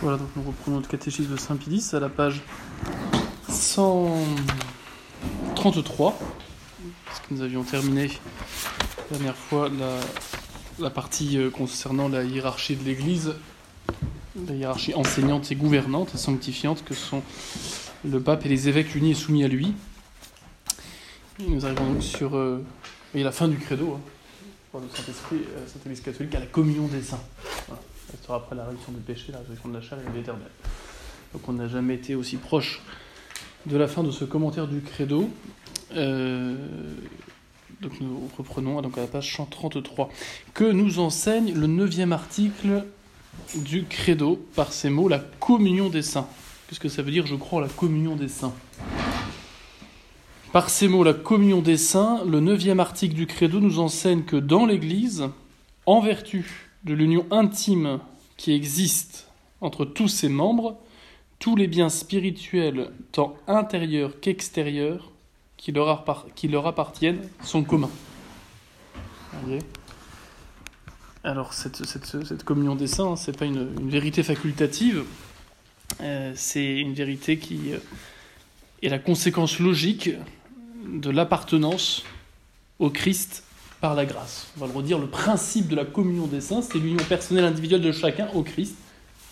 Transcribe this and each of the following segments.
Voilà, donc nous reprenons notre catéchisme de Saint-Pilice à la page 133, parce que nous avions terminé la dernière fois la, partie euh, concernant la hiérarchie de l'Église, la hiérarchie enseignante et gouvernante et sanctifiante que sont le pape et les évêques unis et soumis à lui. Nous arrivons donc sur euh, et la fin du credo, hein, le Saint-Esprit, euh, Saint-Église catholique, à la communion des saints. Voilà. Ça sera après la réduction du péché, la résurrection de la chair et l'éternel. Donc on n'a jamais été aussi proche de la fin de ce commentaire du credo. Euh, donc nous reprenons donc à la page 133. Que nous enseigne le neuvième article du credo par ces mots, la communion des saints. Qu'est-ce que ça veut dire, je crois, la communion des saints? Par ces mots, la communion des saints, le neuvième article du credo nous enseigne que dans l'Église, en vertu de l'union intime qui existe entre tous ses membres, tous les biens spirituels, tant intérieurs qu'extérieurs, qui leur, appartiennent, sont communs. Alors, cette, communion des saints, ce n'est pas une, une, vérité facultative, euh, c'est une vérité qui euh, est la conséquence logique de l'appartenance au Christ par la grâce. On va le redire, le principe de la communion des saints, c'est l'union personnelle individuelle de chacun au Christ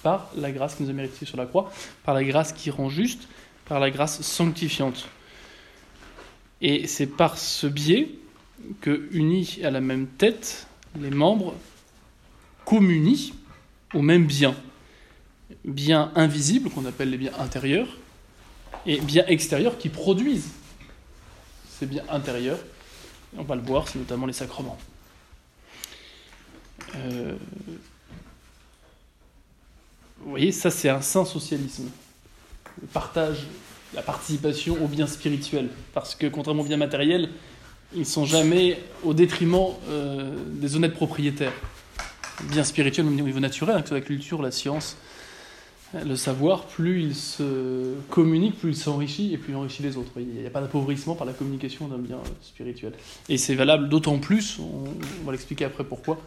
par la grâce qui nous a mérité sur la croix, par la grâce qui rend juste, par la grâce sanctifiante. Et c'est par ce biais que, unis à la même tête, les membres communient au même bien. Bien invisibles, qu'on appelle les biens intérieurs, et biens extérieurs qui produisent ces biens intérieurs on va le voir, c'est notamment les sacrements. Euh... Vous voyez, ça c'est un saint socialisme. Le partage, la participation aux biens spirituels. Parce que contrairement aux biens matériels, ils ne sont jamais au détriment euh, des honnêtes propriétaires. Les biens spirituels, même au niveau naturel, hein, que ce soit la culture, la science, le savoir, plus il se communique, plus il s'enrichit et plus il enrichit les autres. Il n'y a pas d'appauvrissement par la communication d'un bien spirituel. Et c'est valable d'autant plus, on, va l'expliquer après pourquoi,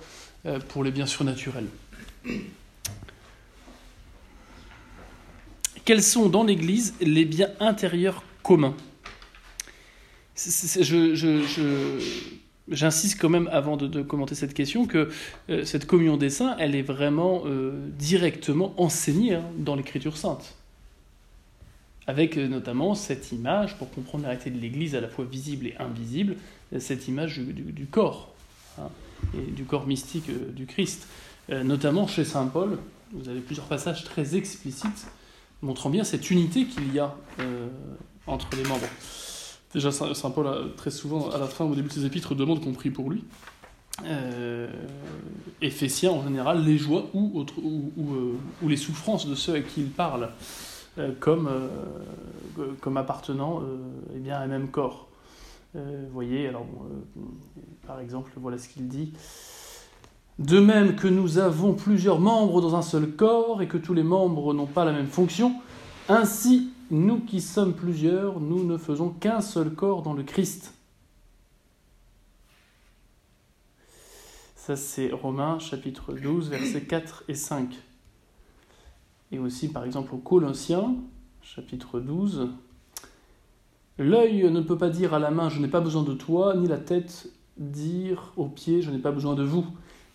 pour les biens surnaturels. Quels sont dans l'Église les biens intérieurs communs? J'insiste quand même avant de, commenter cette question que euh, cette communion des saints, elle est vraiment euh, directement enseignée hein, dans l'Écriture sainte. Avec euh, notamment cette image, pour comprendre la réalité de l'Église à la fois visible et invisible, cette image du corps, hein, et du corps mystique du Christ. notamment chez Saint Paul, vous avez plusieurs passages très explicites montrant bien cette unité qu'il y a entre les membres. Déjà, Saint Paul, très souvent, à la fin, au début de ses épîtres, demande qu'on prie pour lui. Euh, Éphésiens, en général, les joies ou, euh, ou, les souffrances de ceux à qui il parle, euh, comme, euh, comme appartenant eh à un même corps. vous voyez, alors, par exemple, voilà ce qu'il dit. De même que nous avons plusieurs membres dans un seul corps et que tous les membres n'ont pas la même fonction, ainsi nous qui sommes plusieurs, nous ne faisons qu'un seul corps dans le Christ. Ça, c'est Romains chapitre 12, versets 4 et 5. Et aussi, par exemple, aux Colossiens, chapitre 12. L'œil ne peut pas dire à la main, je n'ai pas besoin de toi, ni la tête dire aux pieds, je n'ai pas besoin de vous.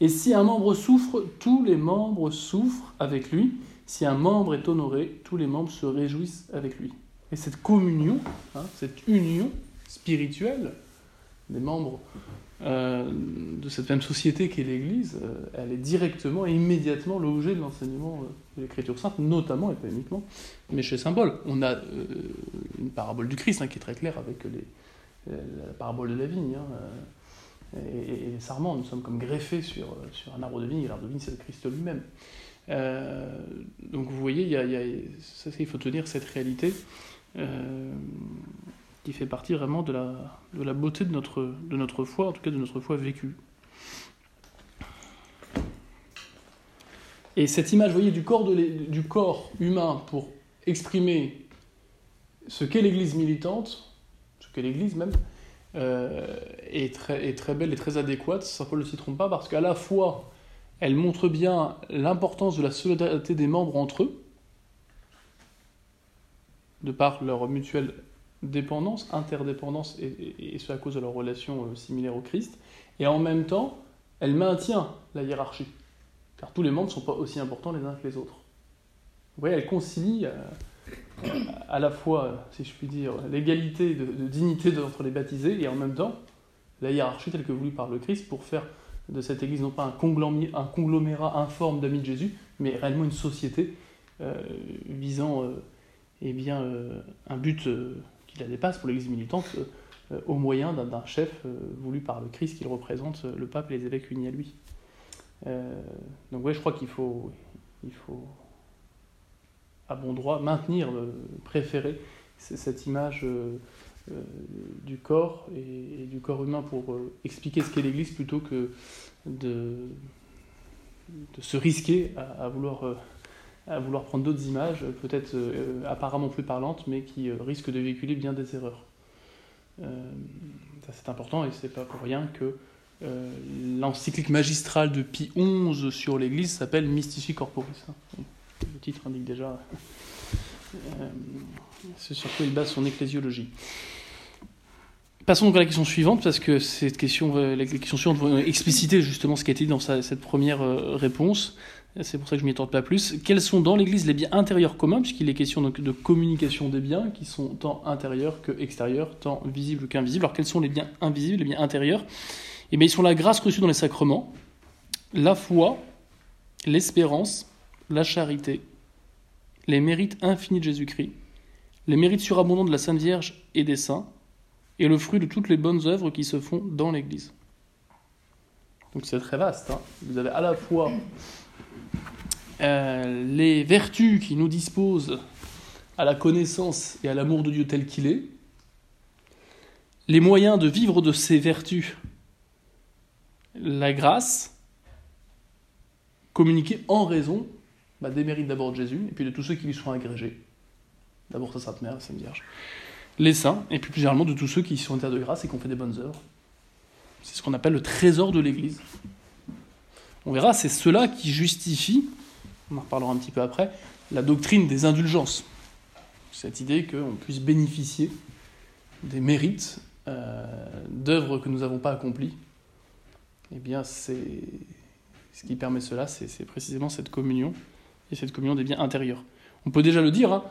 Et si un membre souffre, tous les membres souffrent avec lui. Si un membre est honoré, tous les membres se réjouissent avec lui. Et cette communion, hein, cette union spirituelle des membres euh, de cette même société qu'est l'Église, euh, elle est directement et immédiatement l'objet de l'enseignement euh, de l'Écriture sainte, notamment et pas uniquement, mais chez Paul. On a une parabole du Christ hein, qui est très claire avec les, la parabole de la vigne. Hein, et, les sarments, nous sommes comme greffés sur, sur un arbre de vigne, l'arbre de vigne c'est le Christ lui-même. Euh, donc vous voyez, il, faut tenir cette réalité euh, qui fait partie vraiment de la, beauté de notre, foi, en tout cas de notre foi vécue. Et cette image, vous voyez, du corps, humain pour exprimer ce qu'est l'Église militante, ce qu'est l'Église même, euh, est, très, est très belle et très adéquate. Saint Paul ne s'y trompe pas parce qu'à la fois elle montre bien l'importance de la solidarité des membres entre eux, de par leur mutuelle dépendance, interdépendance, et, ce à cause de leur relation euh, similaire au Christ, et en même temps, elle maintient la hiérarchie, car tous les membres ne sont pas aussi importants les uns que les autres. Vous voyez, elle concilie euh, à la fois, si je puis dire, l'égalité de, dignité entre les baptisés, et en même temps, la hiérarchie telle que voulue par le Christ pour faire de cette Église non pas un conglomérat, informe d'amis de Jésus, mais réellement une société euh, visant eh bien, un but qui la dépasse pour l'Église militante euh, au moyen d'un chef euh, voulu par le Christ qu'il représente euh, le pape et les évêques unis à lui. donc ouais, je crois qu'il faut, il faut à bon droit maintenir, préférer cette image du corps et, du corps humain pour expliquer ce qu'est l'Église plutôt que de, se risquer à, vouloir à vouloir prendre d'autres images, peut-être apparemment plus parlantes, mais qui risquent de véhiculer bien des erreurs. Euh, c'est important et c'est pas pour rien que euh, l'encyclique magistrale de Pie XI sur l'Église s'appelle Mystici Corporis. Le titre indique déjà euh, ce sur quoi il base son ecclésiologie. Passons donc à la question suivante, parce que cette question, les questions suivantes vont expliciter justement ce qui a été dit dans cette première réponse c'est pour ça que je m'y attends pas plus. Quels sont dans l'Église les biens intérieurs communs, puisqu'il est question donc de communication des biens, qui sont tant intérieurs que extérieurs, tant visibles qu'invisibles. Alors quels sont les biens invisibles, les biens intérieurs? Eh bien, ils sont la grâce reçue dans les sacrements, la foi, l'espérance, la charité, les mérites infinis de Jésus-Christ, les mérites surabondants de la Sainte Vierge et des saints, et le fruit de toutes les bonnes œuvres qui se font dans l'Église. Donc c'est très vaste. Hein. Vous avez à la fois euh, les vertus qui nous disposent à la connaissance et à l'amour de Dieu tel qu'il est, les moyens de vivre de ces vertus, la grâce, communiquée en raison bah, des mérites d'abord de Jésus, et puis de tous ceux qui lui sont agrégés. D'abord sa Sainte Mère, la Sainte Vierge. Les saints, et puis plus généralement de tous ceux qui sont en terre de grâce et qui ont fait des bonnes œuvres. C'est ce qu'on appelle le trésor de l'Église. On verra, c'est cela qui justifie on en reparlera un petit peu après, la doctrine des indulgences. Cette idée qu'on puisse bénéficier des mérites euh, d'œuvres que nous n'avons pas accomplies. Eh bien, c'est ce qui permet cela, c'est précisément cette communion, et cette communion des biens intérieurs. On peut déjà le dire, hein,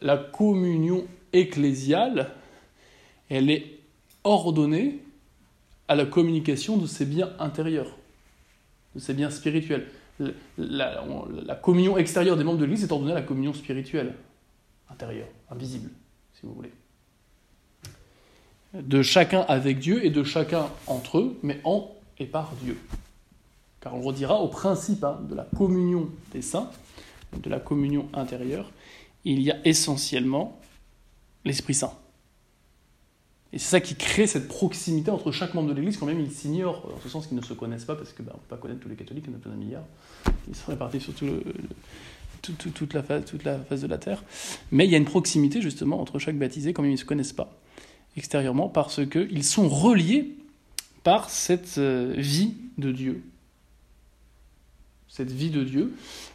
la communion ecclésiale, elle est ordonnée à la communication de ces biens intérieurs, de ces biens spirituels la, communion extérieure des membres de l'Église est ordonnée à la communion spirituelle, intérieure, invisible, si vous voulez. De chacun avec Dieu et de chacun entre eux, mais en et par Dieu. Car on redira au principe hein, de la communion des saints, de la communion intérieure, il y a essentiellement l'Esprit Saint. Et c'est ça qui crée cette proximité entre chaque membre de l'Église, quand même ils s'ignorent, en ce sens qu'ils ne se connaissent pas, parce qu'on ben, ne peut pas connaître tous les catholiques, il y en a plein d'un milliard. Ils sont répartis sur toute, la phase, toute la phase de la Terre. Mais il y a une proximité justement entre chaque baptisé, quand même ils ne se connaissent pas extérieurement, parce qu'ils sont reliés par cette euh, vie de Dieu. Cette vie de Dieu,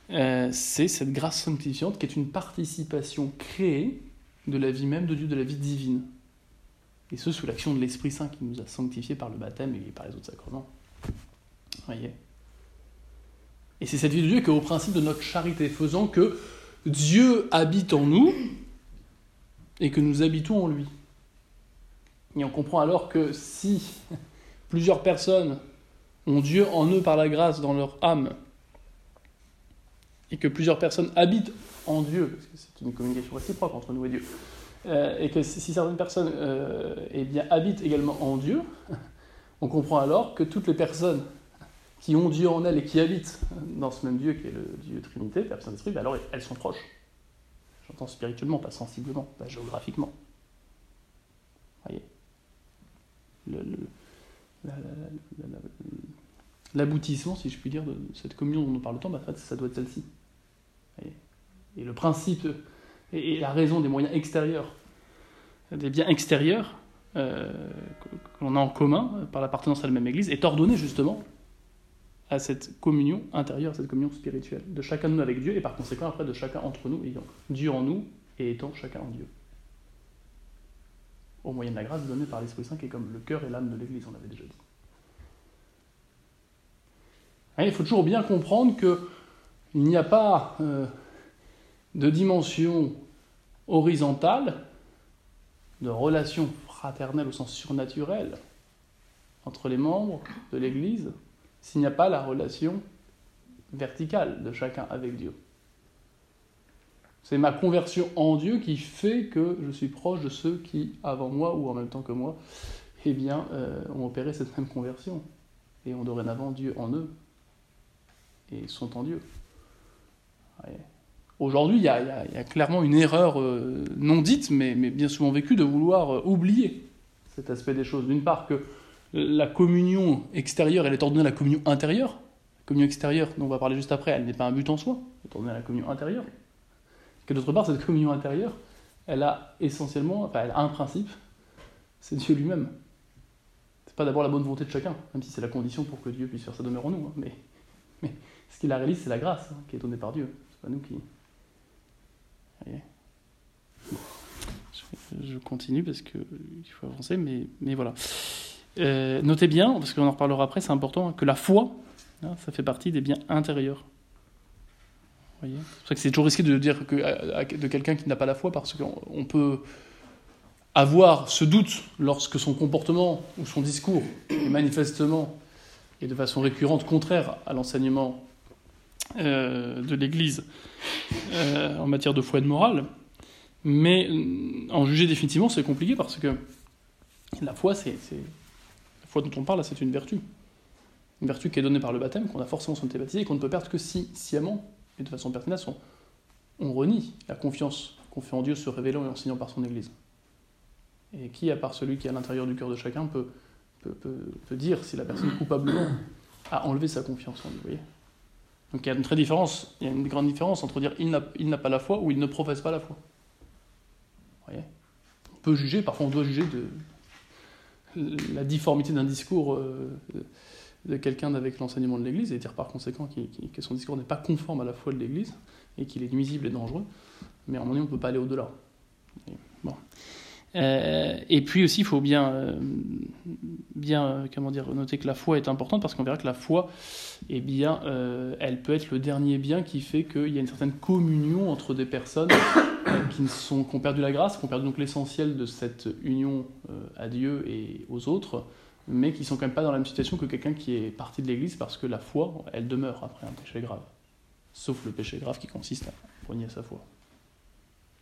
euh, c'est cette grâce sanctifiante qui est une participation créée de la vie même de Dieu, de la vie divine et ce sous l'action de l'Esprit Saint qui nous a sanctifiés par le baptême et par les autres sacrements. Voyez Et c'est cette vie de Dieu qui est au principe de notre charité, faisant que Dieu habite en nous et que nous habitons en lui. Et on comprend alors que si plusieurs personnes ont Dieu en eux par la grâce dans leur âme, et que plusieurs personnes habitent en Dieu, parce que c'est une communication réciproque entre nous et Dieu, euh, et que si certaines personnes euh, eh bien, habitent également en Dieu, on comprend alors que toutes les personnes qui ont Dieu en elles et qui habitent dans ce même Dieu qui est le Dieu Trinité, Père Saint-Esprit, ben alors elles sont proches. J'entends spirituellement, pas sensiblement, pas géographiquement. Voyez L'aboutissement, si je puis dire, de cette communion dont on parle tant, ben, ça doit être celle-ci. Et le principe et, la raison des moyens extérieurs, des biens extérieurs euh, que l'on a en commun par l'appartenance à la même Église, est ordonnée justement à cette communion intérieure, à cette communion spirituelle de chacun de nous avec Dieu et par conséquent après de chacun entre nous ayant Dieu en nous et étant chacun en Dieu. Au moyen de la grâce donnée par l'Esprit Saint qui est comme le cœur et l'âme de l'Église, on l'avait déjà dit. Il faut toujours bien comprendre qu'il n'y a pas euh, de dimension horizontale, de relation fraternelle au sens surnaturel entre les membres de l'Église s'il n'y a pas la relation verticale de chacun avec Dieu. C'est ma conversion en Dieu qui fait que je suis proche de ceux qui, avant moi ou en même temps que moi, eh bien, euh, ont opéré cette même conversion et ont dorénavant Dieu en eux et sont en Dieu. Aujourd'hui, il y, a clairement une erreur euh, non dite, mais, bien souvent vécue, de vouloir euh, oublier cet aspect des choses. D'une part, que la communion extérieure, elle est ordonnée à la communion intérieure. La communion extérieure, dont on va parler juste après, elle n'est pas un but en soi, elle est ordonnée à la communion intérieure. Que d'autre part, cette communion intérieure, elle a essentiellement, enfin, elle a un principe, c'est Dieu lui-même. C'est pas d'abord la bonne volonté de chacun, même si c'est la condition pour que Dieu puisse faire sa demeure en nous. Hein. mais, ce qui la réalise, c'est la grâce hein, qui est donnée par Dieu. C'est pas nous qui. Je continue parce qu'il faut avancer, mais, voilà. Euh, notez bien, parce qu'on en reparlera après, c'est important, hein, que la foi, hein, ça fait partie des biens intérieurs. C'est toujours risqué de dire que, de quelqu'un qui n'a pas la foi, parce qu'on peut avoir ce doute lorsque son comportement ou son discours est manifestement et de façon récurrente contraire à l'enseignement euh, de l'Église euh, en matière de foi et de morale. Mais en juger définitivement, c'est compliqué parce que la foi, c'est foi dont on parle, c'est une vertu. Une vertu qui est donnée par le baptême, qu'on a forcément été baptisé et qu'on ne peut perdre que si, sciemment, et de façon pertinente, on, renie la confiance qu'on fait en Dieu se révélant et enseignant par son Église. Et qui, à part celui qui est à l'intérieur du cœur de chacun, peut, peut, dire si la personne coupablement a enlevé sa confiance en Dieu. Donc il y a une très différence, il y a une grande différence entre dire il n'a pas la foi ou il ne professe pas la foi. Voyez? On peut juger, parfois on doit juger de, la difformité d'un discours euh, de quelqu'un avec l'enseignement de l'Église et dire par conséquent que son discours n'est pas conforme à la foi de l'Église et qu'il est nuisible et dangereux. Mais à un moment donné, on ne peut pas aller au-delà. Bon. Euh, et puis aussi, il faut bien, euh, bien comment dire, noter que la foi est importante parce qu'on verra que la foi, eh bien, elle peut être le dernier bien qui fait qu'il y a une certaine communion entre des personnes qui, sont, qui ont perdu la grâce, qui ont perdu donc l'essentiel de cette union euh, à Dieu et aux autres, mais qui sont quand même pas dans la même situation que quelqu'un qui est parti de l'Église parce que la foi, elle demeure après un péché grave. Sauf le péché grave qui consiste à renier sa foi.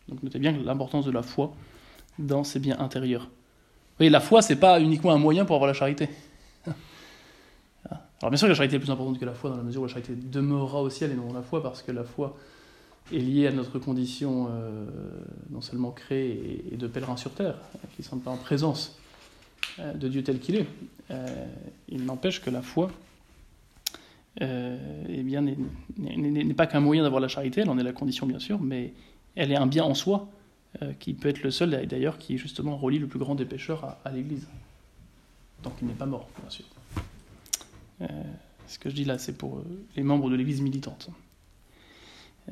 Donc notez bien l'importance de la foi dans ses biens intérieurs. Vous voyez, la foi, c'est pas uniquement un moyen pour avoir la charité. Alors bien sûr que la charité est plus importante que la foi dans la mesure où la charité demeurera au ciel et non la foi parce que la foi est lié à notre condition euh, non seulement créée et, de pèlerin sur terre, qui ne sont pas en présence euh, de Dieu tel qu'il est. Euh, il n'empêche que la foi eh bien, n'est pas qu'un moyen d'avoir la charité, elle en est la condition bien sûr, mais elle est un bien en soi qui peut être le seul d'ailleurs qui justement relie le plus grand des pécheurs à, l'Église. Donc il n'est pas mort, bien sûr. ce que je dis là, c'est pour les membres de l'Église militante.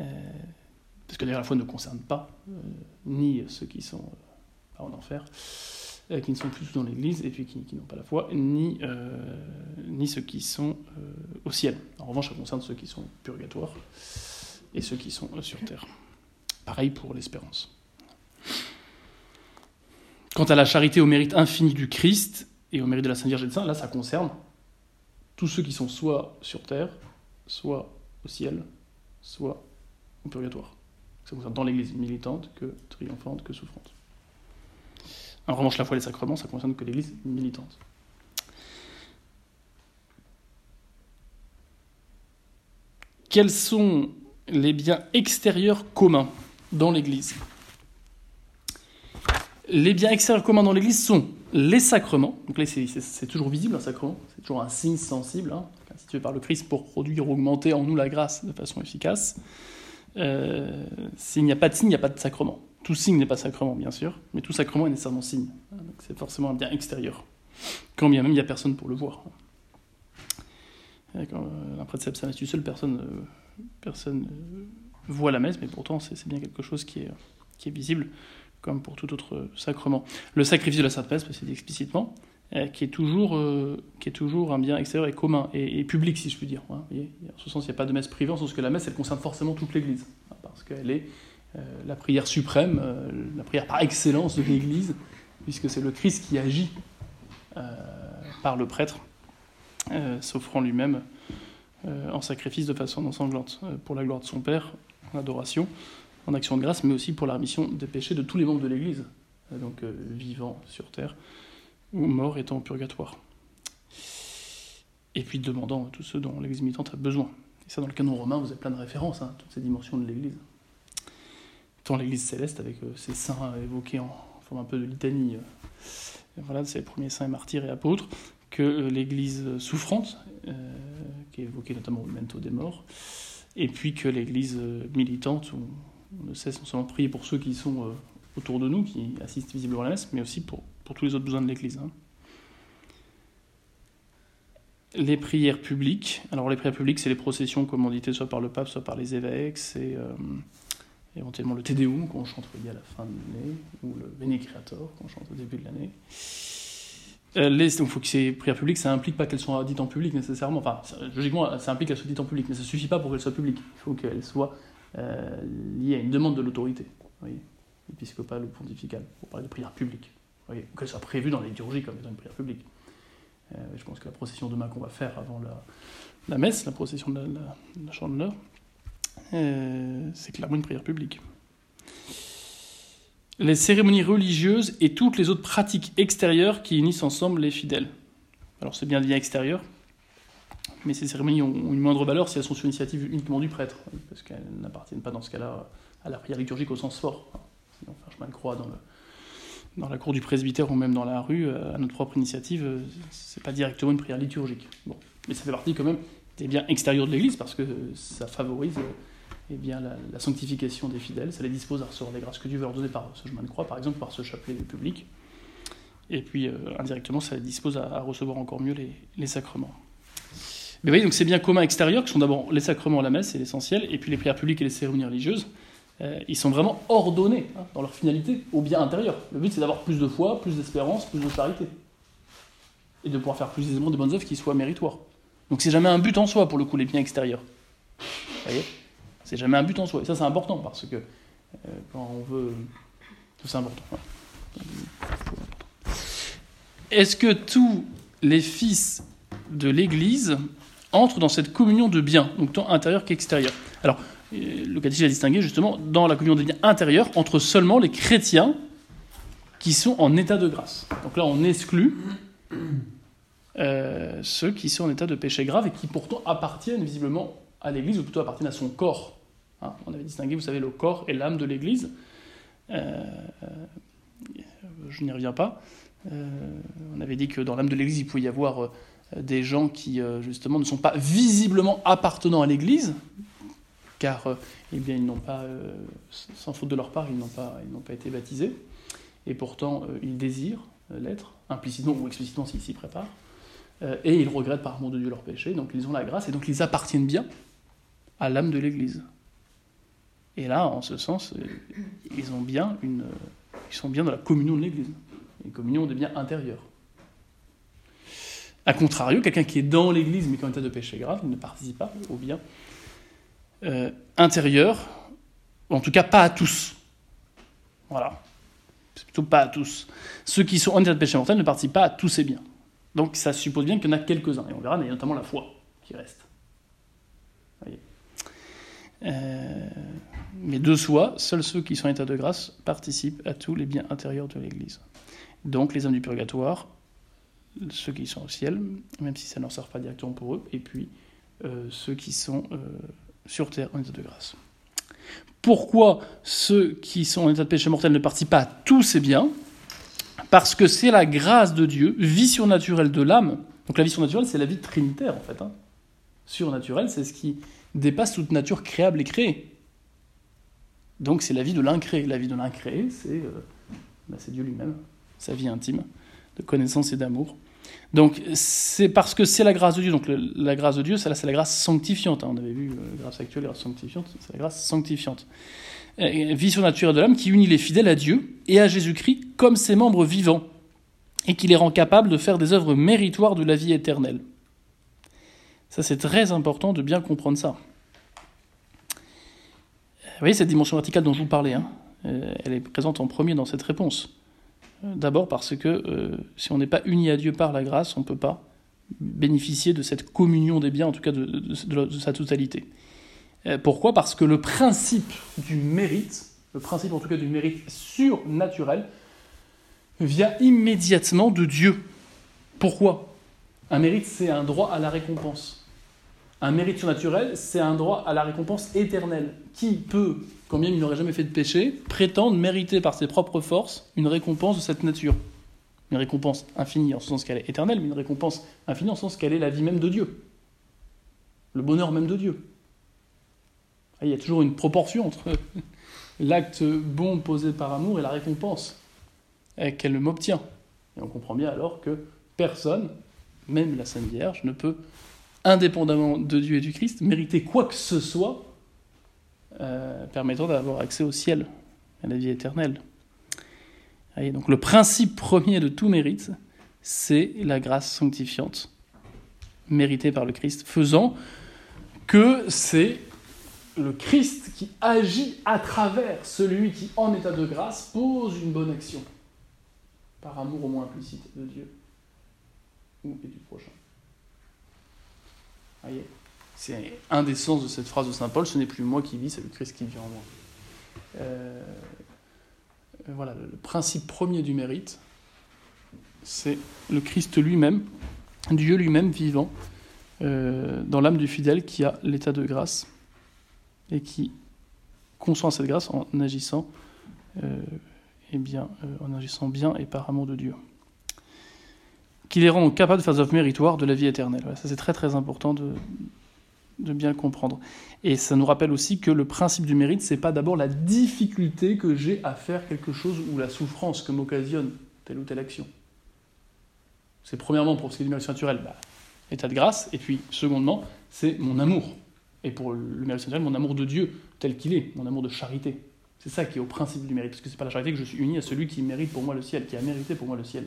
Euh, parce que d'ailleurs la foi ne concerne pas euh, ni ceux qui sont euh, en enfer, qui ne sont plus dans l'Église et puis qui, n'ont pas la foi, ni, ni ceux qui sont au ciel. En revanche, ça concerne ceux qui sont au purgatoire et ceux qui sont sur terre. Pareil pour l'espérance. Quant à la charité au mérite infini du Christ et au mérite de la Sainte Vierge et de Saint, là ça concerne tous ceux qui sont soit sur terre, soit au ciel, soit au purgatoire. Ça concerne tant l'Église militante que triomphante que souffrante. En revanche, la foi et les sacrements, ça concerne que l'Église militante. Quels sont les biens extérieurs communs dans l'Église? Les biens extérieurs communs dans l'Église sont les sacrements. Donc là, c'est toujours visible un sacrement, c'est toujours un signe sensible, hein, institué par le Christ pour produire, augmenter en nous la grâce de façon efficace. Euh, s'il n'y a pas de signe, il n'y a pas de sacrement. Tout signe n'est pas sacrement, bien sûr, mais tout sacrement est nécessairement signe. Donc, c'est forcément un bien extérieur, quand bien même il n'y a personne pour le voir. un prêtre célèbre sa seul, personne, personne voit la messe, mais pourtant c'est bien quelque chose qui est, qui est visible, comme pour tout autre sacrement. Le sacrifice de la Sainte Messe, c'est dit explicitement, qui est, toujours, qui est toujours un bien extérieur et commun, et, public, si je puis dire. Hein, en ce sens, il n'y a pas de messe privée, en ce sens que la messe, elle concerne forcément toute l'Église, hein, parce qu'elle est la prière suprême, la prière par excellence de l'Église, puisque c'est le Christ qui agit par le prêtre, s'offrant lui-même en sacrifice de façon ensanglante, pour la gloire de son Père, en adoration, en action de grâce, mais aussi pour la rémission des péchés de tous les membres de l'Église, euh, donc euh, vivants sur terre ou morts étant au purgatoire. Et puis demandant à tous ceux dont l'Église militante a besoin. Et ça, dans le canon romain, vous avez plein de références, hein, toutes ces dimensions de l'Église. Tant l'Église céleste, avec euh, ses saints évoqués en forme un peu de litanie, voilà, ces premiers saints et martyrs et apôtres, que l'Église souffrante, qui est évoquée notamment au memento des morts, et puis que l'Église euh, militante, où on ne cesse non seulement de prier pour ceux qui sont euh, autour de nous, qui assistent visiblement à la messe, mais aussi pour, tous les autres besoins de l'Église. Hein. Les prières publiques. Alors les prières publiques, c'est les processions commanditées soit par le pape, soit par les évêques. C'est euh, éventuellement le Te Deum qu'on chante à la fin de l'année, ou le Bene Creator qu'on chante au début de l'année. Euh, les, donc, faut que ces prières publiques, ça implique pas qu'elles soient dites en public nécessairement. Enfin, logiquement, ça implique qu'elles soient dites en public, mais ça suffit pas pour qu'elles soient publiques. Il faut qu'elles soient euh, à une demande de l'autorité, épiscopale ou pontificale, pour parler de prières publiques. Ou qu'elles soient prévues dans les liturgies comme étant une prière publique. Euh, je pense que la procession demain qu'on va faire avant la, la, messe, la procession de la, de la chandeleur, c'est clairement une prière publique les cérémonies religieuses et toutes les autres pratiques extérieures qui unissent ensemble les fidèles. Alors c'est bien le lien extérieur, mais ces cérémonies ont une moindre valeur si elles sont sur l'initiative uniquement du prêtre, parce qu'elles n'appartiennent pas dans ce cas-là à la prière liturgique au sens fort. Sinon, faire chemin de croix dans, la cour du presbytère ou même dans la rue, euh, à notre propre initiative, euh, c'est pas directement une prière liturgique. Bon. Mais ça fait partie quand même des biens extérieurs de l'Église, parce que ça favorise eh bien, la, sanctification des fidèles, ça les dispose à recevoir les grâces que Dieu veut leur donner par ce chemin de croix, par exemple par ce chapelet public. Et puis, euh, indirectement, ça les dispose à, recevoir encore mieux les, sacrements. Mais voyez, donc ces biens communs extérieurs, qui sont d'abord les sacrements, la messe, c'est l'essentiel, et puis les prières publiques et les cérémonies religieuses, euh, ils sont vraiment ordonnés hein, dans leur finalité au bien intérieur. Le but, c'est d'avoir plus de foi, plus d'espérance, plus de charité. Et de pouvoir faire plus aisément des bonnes œuvres qui soient méritoires. Donc c'est jamais un but en soi, pour le coup, les biens extérieurs. Vous voyez? C'est jamais un but en soi. Et ça, c'est important parce que euh, quand on veut. C'est important. Est-ce que tous les fils de l'Église entrent dans cette communion de biens, donc tant intérieur qu'extérieur Alors, euh, le catéchisme a distingué justement dans la communion des biens intérieurs entre seulement les chrétiens qui sont en état de grâce. Donc là, on exclut euh, ceux qui sont en état de péché grave et qui pourtant appartiennent visiblement à l'Église, ou plutôt appartiennent à son corps. Hein, on avait distingué, vous savez, le corps et l'âme de l'Église. Euh, je n'y reviens pas. On avait dit que dans l'âme de l'Église, il pouvait y avoir des gens qui, justement, ne sont pas visiblement appartenant à l'Église, car eh bien, ils n'ont pas, sans faute de leur part, ils n'ont pas, ils n'ont pas été baptisés, et pourtant ils désirent l'être, implicitement ou explicitement s'ils s'y préparent, et ils regrettent par amour de Dieu leur péché, donc ils ont la grâce, et donc ils appartiennent bien à l'âme de l'Église. Et là, en ce sens, euh, ils, ont bien une, ils sont bien dans la communion de l'Église, une communion des biens intérieurs. A contrario, quelqu'un qui est dans l'Église mais qui est en état de péché grave, ne participe pas aux biens euh, intérieurs, en tout cas pas à tous. Voilà. C'est plutôt pas à tous. Ceux qui sont en état de péché mortel ne participent pas à tous ces biens. Donc ça suppose bien qu'il y en a quelques-uns, et on verra, il y a notamment la foi qui reste. Euh, mais de soi, seuls ceux qui sont en état de grâce participent à tous les biens intérieurs de l'Église. Donc les âmes du purgatoire, ceux qui sont au ciel, même si ça ne leur sert pas directement pour eux, et puis euh, ceux qui sont euh, sur terre en état de grâce. Pourquoi ceux qui sont en état de péché mortel ne participent pas à tous ces biens? Parce que c'est la grâce de Dieu, vie surnaturelle de l'âme. Donc la vie surnaturelle, c'est la vie trinitaire en fait. Hein. Surnaturelle, c'est ce qui dépasse toute nature créable et créée. Donc c'est la vie de l'incréé. La vie de l'incréé, c'est euh, bah, Dieu lui-même, sa vie intime, de connaissance et d'amour. Donc c'est parce que c'est la grâce de Dieu. Donc la grâce de Dieu, c'est la grâce sanctifiante. Hein. On avait vu la grâce actuelle, la grâce sanctifiante, c'est la grâce sanctifiante. vie surnaturelle de l'homme qui unit les fidèles à Dieu et à Jésus-Christ comme ses membres vivants et qui les rend capables de faire des œuvres méritoires de la vie éternelle. Ça c'est très important de bien comprendre ça. Vous voyez cette dimension verticale dont je vous parlais, hein, euh, elle est présente en premier dans cette réponse. D'abord parce que euh, si on n'est pas uni à Dieu par la grâce, on ne peut pas bénéficier de cette communion des biens, en tout cas de, sa totalité. Euh, pourquoi? Parce que le principe du mérite, le principe en tout cas du mérite surnaturel, vient immédiatement de Dieu. Pourquoi? Un mérite, c'est un droit à la récompense. Un mérite surnaturel, c'est un droit à la récompense éternelle. Qui peut, quand bien il n'aurait jamais fait de péché, prétendre mériter par ses propres forces une récompense de cette nature? Une récompense infinie en ce sens qu'elle est éternelle, mais une récompense infinie en ce sens qu'elle est la vie même de Dieu. Le bonheur même de Dieu. Il y a toujours une proportion entre l'acte bon posé par amour et la récompense qu'elle m'obtient. Et on comprend bien alors que personne, même la Sainte Vierge, ne peut indépendamment de Dieu et du Christ, mériter quoi que ce soit euh, permettant d'avoir accès au ciel, à la vie éternelle. donc le principe premier de tout mérite, c'est la grâce sanctifiante, méritée par le Christ, faisant que c'est le Christ qui agit à travers celui qui, en état de grâce, pose une bonne action, par amour au moins implicite de Dieu ou et du prochain. C'est un des sens de cette phrase de Saint Paul, ce n'est plus moi qui vis, c'est le Christ qui vit en moi. Euh, voilà, le principe premier du mérite, c'est le Christ lui-même, Dieu lui-même vivant euh, dans l'âme du fidèle qui a l'état de grâce et qui consent à cette grâce en agissant, euh, bien, en agissant bien et par amour de Dieu qui les rend capables de faire des œuvres méritoires de la vie éternelle. ça c'est très très important de, de bien comprendre. Et ça nous rappelle aussi que le principe du mérite, c'est pas d'abord la difficulté que j'ai à faire quelque chose ou la souffrance que m'occasionne telle ou telle action. C'est premièrement pour ce qui est du mérite naturel, bah, état de grâce, et puis secondement, c'est mon amour. Et pour le mérite naturel, mon amour de Dieu tel qu'il est, mon amour de charité. C'est ça qui est au principe du mérite, parce que c'est pas la charité que je suis uni à celui qui mérite pour moi le ciel, qui a mérité pour moi le ciel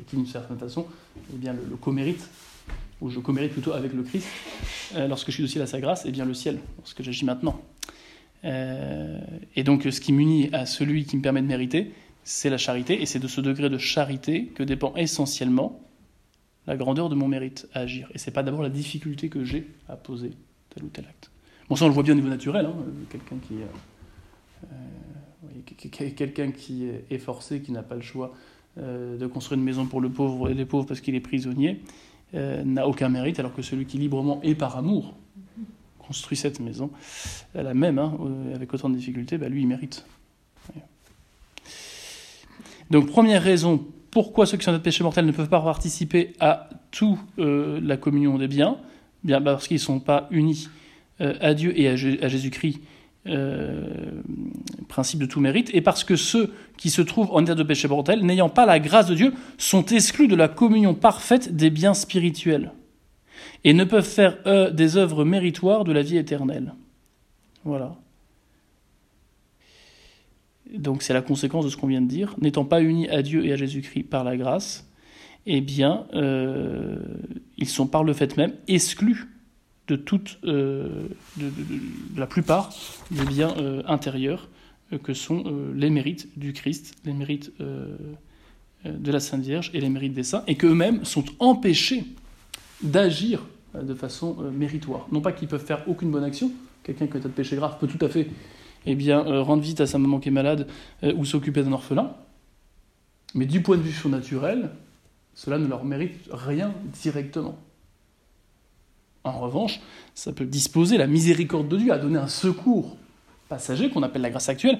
et qui, d'une certaine façon, eh bien, le, le co-mérite, ou je co-mérite plutôt avec le Christ, euh, lorsque je suis aussi à sa grâce, et eh bien le ciel, lorsque j'agis maintenant. Euh, et donc, ce qui m'unit à celui qui me permet de mériter, c'est la charité, et c'est de ce degré de charité que dépend essentiellement la grandeur de mon mérite à agir. Et c'est pas d'abord la difficulté que j'ai à poser tel ou tel acte. Bon, ça on le voit bien au niveau naturel, hein, quelqu'un qui, euh, quelqu'un qui est forcé, qui n'a pas le choix euh, de construire une maison pour le pauvre et les pauvres parce qu'il est prisonnier, euh, n'a aucun mérite, alors que celui qui librement et par amour construit cette maison, la même, hein, euh, avec autant de difficultés, bah, lui, il mérite. Donc, première raison, pourquoi ceux qui sont de péché mortel ne peuvent pas participer à toute la communion des biens? Bien parce qu'ils ne sont pas unis à Dieu et à Jésus-Christ euh, principe de tout mérite, et parce que ceux qui se trouvent en état de péché mortel, n'ayant pas la grâce de Dieu, sont exclus de la communion parfaite des biens spirituels, et ne peuvent faire eux, des œuvres méritoires de la vie éternelle. Voilà. Donc c'est la conséquence de ce qu'on vient de dire. N'étant pas unis à Dieu et à Jésus-Christ par la grâce, eh bien, euh, ils sont par le fait même exclus de, toute, euh, la plupart des biens euh, intérieurs euh, que sont les mérites du Christ, les mérites de la Sainte Vierge et les mérites des saints, et qu'eux-mêmes sont empêchés d'agir de façon méritoire. Non pas qu'ils peuvent faire aucune bonne action, quelqu'un qui a de péché grave peut tout à fait eh bien, rendre visite à sa maman qui est malade ou s'occuper d'un orphelin, mais du point de vue surnaturel, cela ne leur mérite rien directement. En revanche, ça peut disposer la miséricorde de Dieu à donner un secours passager, qu'on appelle la grâce actuelle,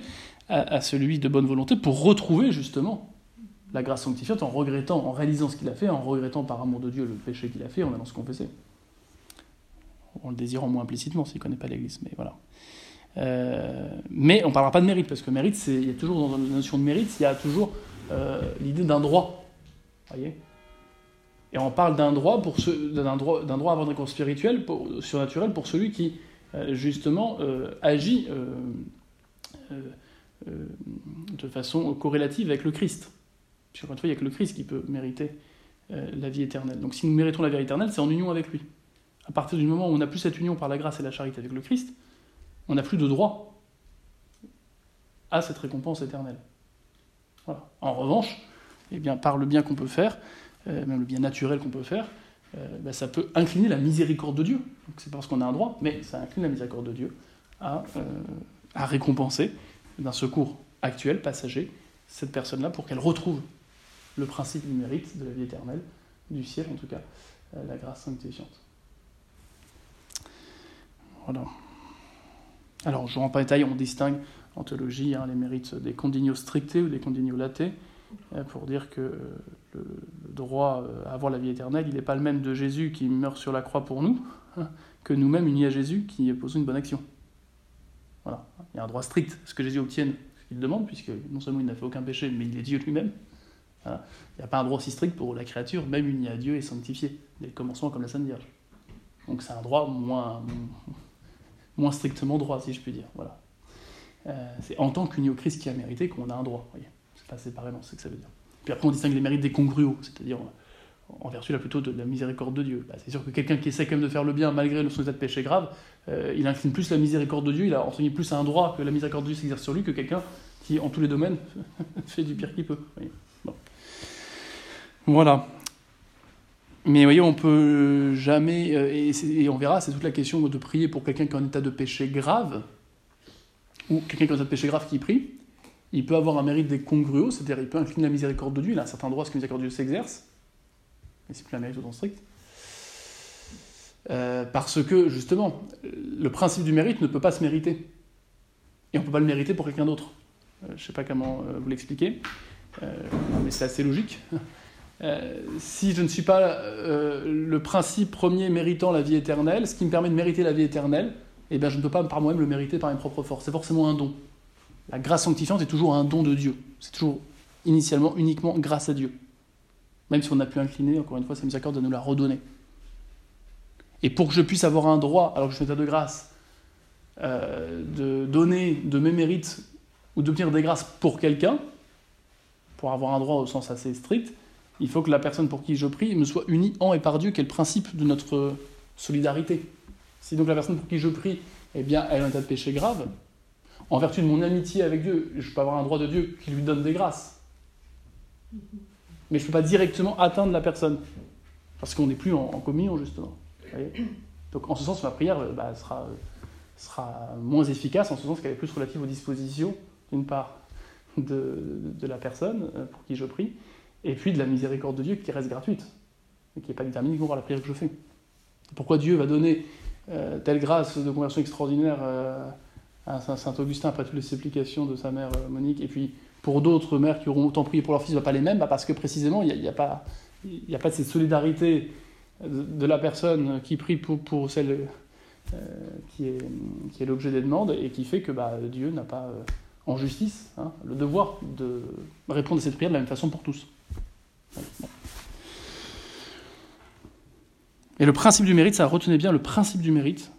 à, celui de bonne volonté pour retrouver justement la grâce sanctifiante en regrettant, en réalisant ce qu'il a fait, en regrettant par amour de Dieu le péché qu'il a fait, en allant se confesser. En le désirant moins implicitement s'il ne connaît pas l'Église, mais voilà. Euh, mais on ne parlera pas de mérite, parce que mérite, il y a toujours dans la notion de mérite, il y a toujours euh, l'idée d'un droit. Et on parle d'un droit, droit, droit à avoir un recours spirituel, pour, pour celui qui, euh, justement, euh, agit euh, de façon corrélative avec le Christ. Encore une fois, il n'y a que le Christ qui peut mériter la vie éternelle. Donc si nous méritons la vie éternelle, c'est en union avec lui. À partir du moment où on n'a plus cette union par la grâce et la charité avec le Christ, on n'a plus de droit à cette récompense éternelle. En revanche, eh bien, par le bien qu'on peut faire, même le bien naturel qu'on peut faire, euh, ben, ça peut incliner la miséricorde de Dieu. C'est parce qu'on a un droit, mais ça incline la miséricorde de Dieu à, euh, récompenser d'un secours actuel, passager, cette personne-là pour qu'elle retrouve le principe du mérite de la vie éternelle, du ciel en tout cas, la grâce sanctifiante. Voilà. Alors, je ne rentre pas en détail, on distingue en théologie hein, les mérites des condignos strictés ou des condignos latés, euh, pour dire que euh, le, droit euh, à avoir la vie éternelle, il n'est pas le même de Jésus qui meurt sur la croix pour nous, hein, que nous-mêmes unis à Jésus qui posons une bonne action. Voilà, il y a un droit strict, ce que Jésus obtienne, ce qu'il demande, puisque non seulement il n'a fait aucun péché, mais il est Dieu lui-même. Il n'y a pas un droit aussi strict pour la créature, même unie à Dieu et sanctifiée, dès le commencement comme la Sainte Vierge. Donc c'est un droit moins, strictement droit, si je puis dire. Voilà. Euh, c'est en tant qu'uni au Christ qui a mérité qu'on a un droit. C'est pas séparément, c'est ce que ça veut dire. Puis après, on distingue les mérites des congruos, c'est-à-dire en vertu là plutôt de la miséricorde de Dieu. Bah, c'est sûr que quelqu'un qui essaie quand même de faire le bien malgré son état de péché grave, euh, il incline plus la miséricorde de Dieu, il a entre plus un droit que la miséricorde de Dieu s'exerce sur lui que quelqu'un qui, en tous les domaines, fait du pire qu'il peut. Voilà. Mais vous voyez, on peut jamais, euh, et, on verra, c'est toute la question de prier pour quelqu'un qui est en état de péché grave, ou quelqu'un qui est en état de péché grave qui prie, il peut avoir un mérite des c'est-à-dire il peut incliner la miséricorde de Dieu, il a un certain droit à ce que la miséricorde de Dieu s'exerce, mais c'est plus un mérite autant strict. Euh, parce que, justement, le principe du mérite ne peut pas se mériter. Et on ne peut pas le mériter pour quelqu'un d'autre. Euh, je ne sais pas comment vous l'expliquer, mais c'est assez logique. Euh, si je ne suis pas euh, le principe premier méritant la vie éternelle, ce qui me permet de mériter la vie éternelle, eh bien, je ne peux pas par moi-même le mériter par mes propres forces. C'est forcément un don. La grâce sanctifiante est toujours un don de Dieu. C'est toujours initialement uniquement grâce à Dieu. Même si on a pu incliner, encore une fois, sa miséricorde de nous la redonner. Et pour que je puisse avoir un droit, alors que je suis en état de grâce, euh, de donner de mes mérites ou d'obtenir des grâces pour quelqu'un, pour avoir un droit au sens assez strict, il faut que la personne pour qui je prie me soit unie en et par Dieu, qui est le principe de notre solidarité. Si donc la personne pour qui je prie, eh bien, elle a un tas de péché grave, en vertu de mon amitié avec Dieu, je peux avoir un droit de Dieu qui lui donne des grâces. Mais je ne peux pas directement atteindre la personne, parce qu'on n'est plus en, communion, justement. donc en ce sens, ma prière bah, sera, sera moins efficace, en ce sens qu'elle est plus relative aux dispositions, d'une part, de, de la personne euh, pour qui je prie, et puis de la miséricorde de Dieu qui reste gratuite, et qui n'est pas déterminée par la prière que je fais. Pourquoi Dieu va donner euh, telle grâce de conversion extraordinaire euh, à Saint Augustin après toutes les supplications de sa mère euh, Monique, et puis pour d'autres mères qui auront autant prié pour leur fils, va pas les mêmes, bah, parce que précisément, il n'y a, pas, a pas de cette solidarité de, la personne qui prie pour, pour celle qui est, qui est l'objet des demandes, et qui fait que bah, Dieu n'a pas, en justice, hein, le devoir de répondre à cette prière de la même façon pour tous. Et le principe du mérite, ça retenez bien, le principe du mérite,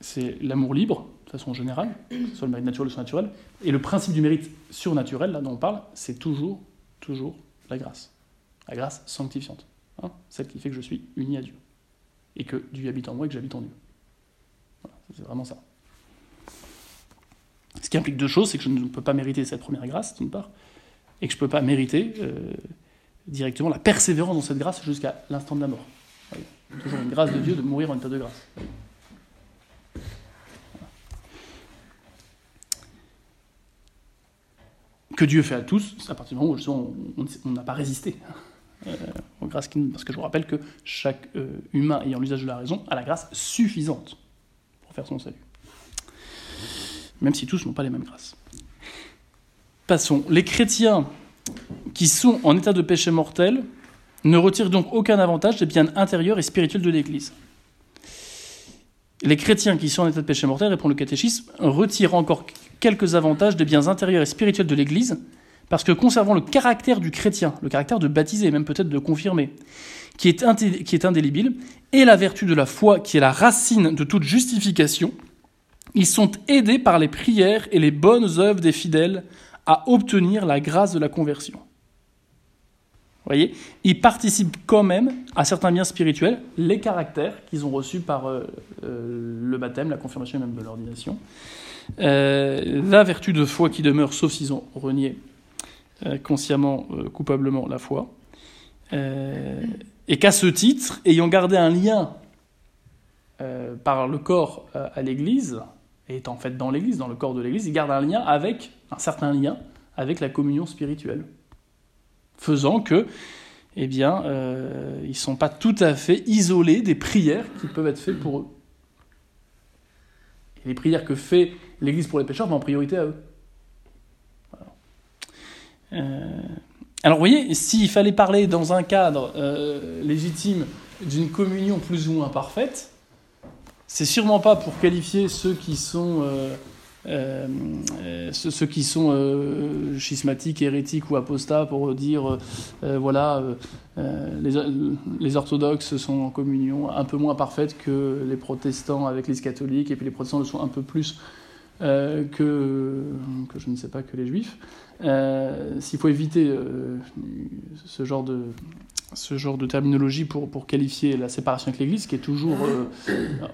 c'est l'amour libre, de façon générale, soit le mérite naturel ou surnaturel. Et le principe du mérite surnaturel, là dont on parle, c'est toujours, toujours la grâce. La grâce sanctifiante. Hein, celle qui fait que je suis uni à Dieu. Et que Dieu habite en moi et que j'habite en Dieu. C'est vraiment ça. Ce qui implique deux choses, c'est que je ne peux pas mériter cette première grâce, d'une part, et que je ne peux pas mériter euh, directement la persévérance dans cette grâce jusqu'à l'instant de la mort. Toujours une grâce de Dieu de mourir en état de grâce. Que Dieu fait à tous, à partir du moment où on n'a pas résisté euh, aux grâces parce que je vous rappelle que chaque euh, humain ayant l'usage de la raison a la grâce suffisante pour faire son salut. Même si tous n'ont pas les mêmes grâces. Passons. Les chrétiens qui sont en état de péché mortel ne retirent donc aucun avantage des biens intérieurs et spirituels de l'Église. Les chrétiens qui sont en état de péché mortel, répond le catéchisme, retirent encore quelques avantages des biens intérieurs et spirituels de l'Église, parce que conservant le caractère du chrétien, le caractère de baptisé, même peut-être de confirmé, qui est, qui est indélébile, et la vertu de la foi, qui est la racine de toute justification, ils sont aidés par les prières et les bonnes œuvres des fidèles à obtenir la grâce de la conversion. Vous voyez Ils participent quand même à certains biens spirituels, les caractères qu'ils ont reçus par euh, euh, le baptême, la confirmation même de l'ordination. Euh, la vertu de foi qui demeure, sauf s'ils ont renié consciemment, coupablement la foi. et qu'à ce titre, ayant gardé un lien par le corps à l'Église, et en fait dans l'Église, dans le corps de l'Église, ils gardent un lien avec, un certain lien avec la communion spirituelle faisant que, eh bien, euh, ils ne sont pas tout à fait isolés des prières qui peuvent être faites pour eux. Les prières que fait l'Église pour les pécheurs vont en priorité à eux. Euh, alors, vous voyez, s'il fallait parler dans un cadre euh, légitime d'une communion plus ou moins parfaite, c'est sûrement pas pour qualifier ceux qui sont euh, ceux, qui sont schismatiques, hérétiques ou apostats pour dire voilà, les, orthodoxes sont en communion un peu moins parfaite que les protestants avec les catholiques, et puis les protestants le sont un peu plus que, que je ne sais pas que les juifs. S'il faut éviter ce genre de ce genre de terminologie pour, qualifier la séparation avec l'Église, qui est toujours, euh,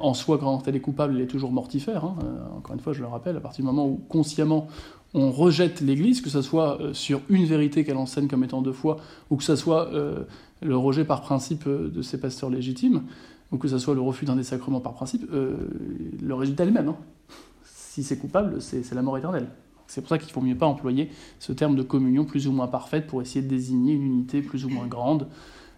en soi, quand elle est coupable, elle est toujours mortifère. Hein. Euh, encore une fois, je le rappelle, à partir du moment où consciemment on rejette l'Église, que ce soit euh, sur une vérité qu'elle enseigne comme étant de foi, ou que ce soit le rejet par principe de ses pasteurs légitimes, ou que ce soit le refus d'un des sacrements par principe, le résultat est le même. Hein. Si c'est coupable, c'est la mort éternelle. C'est pour ça qu'il ne faut mieux pas employer ce terme de communion plus ou moins parfaite pour essayer de désigner une unité plus ou moins grande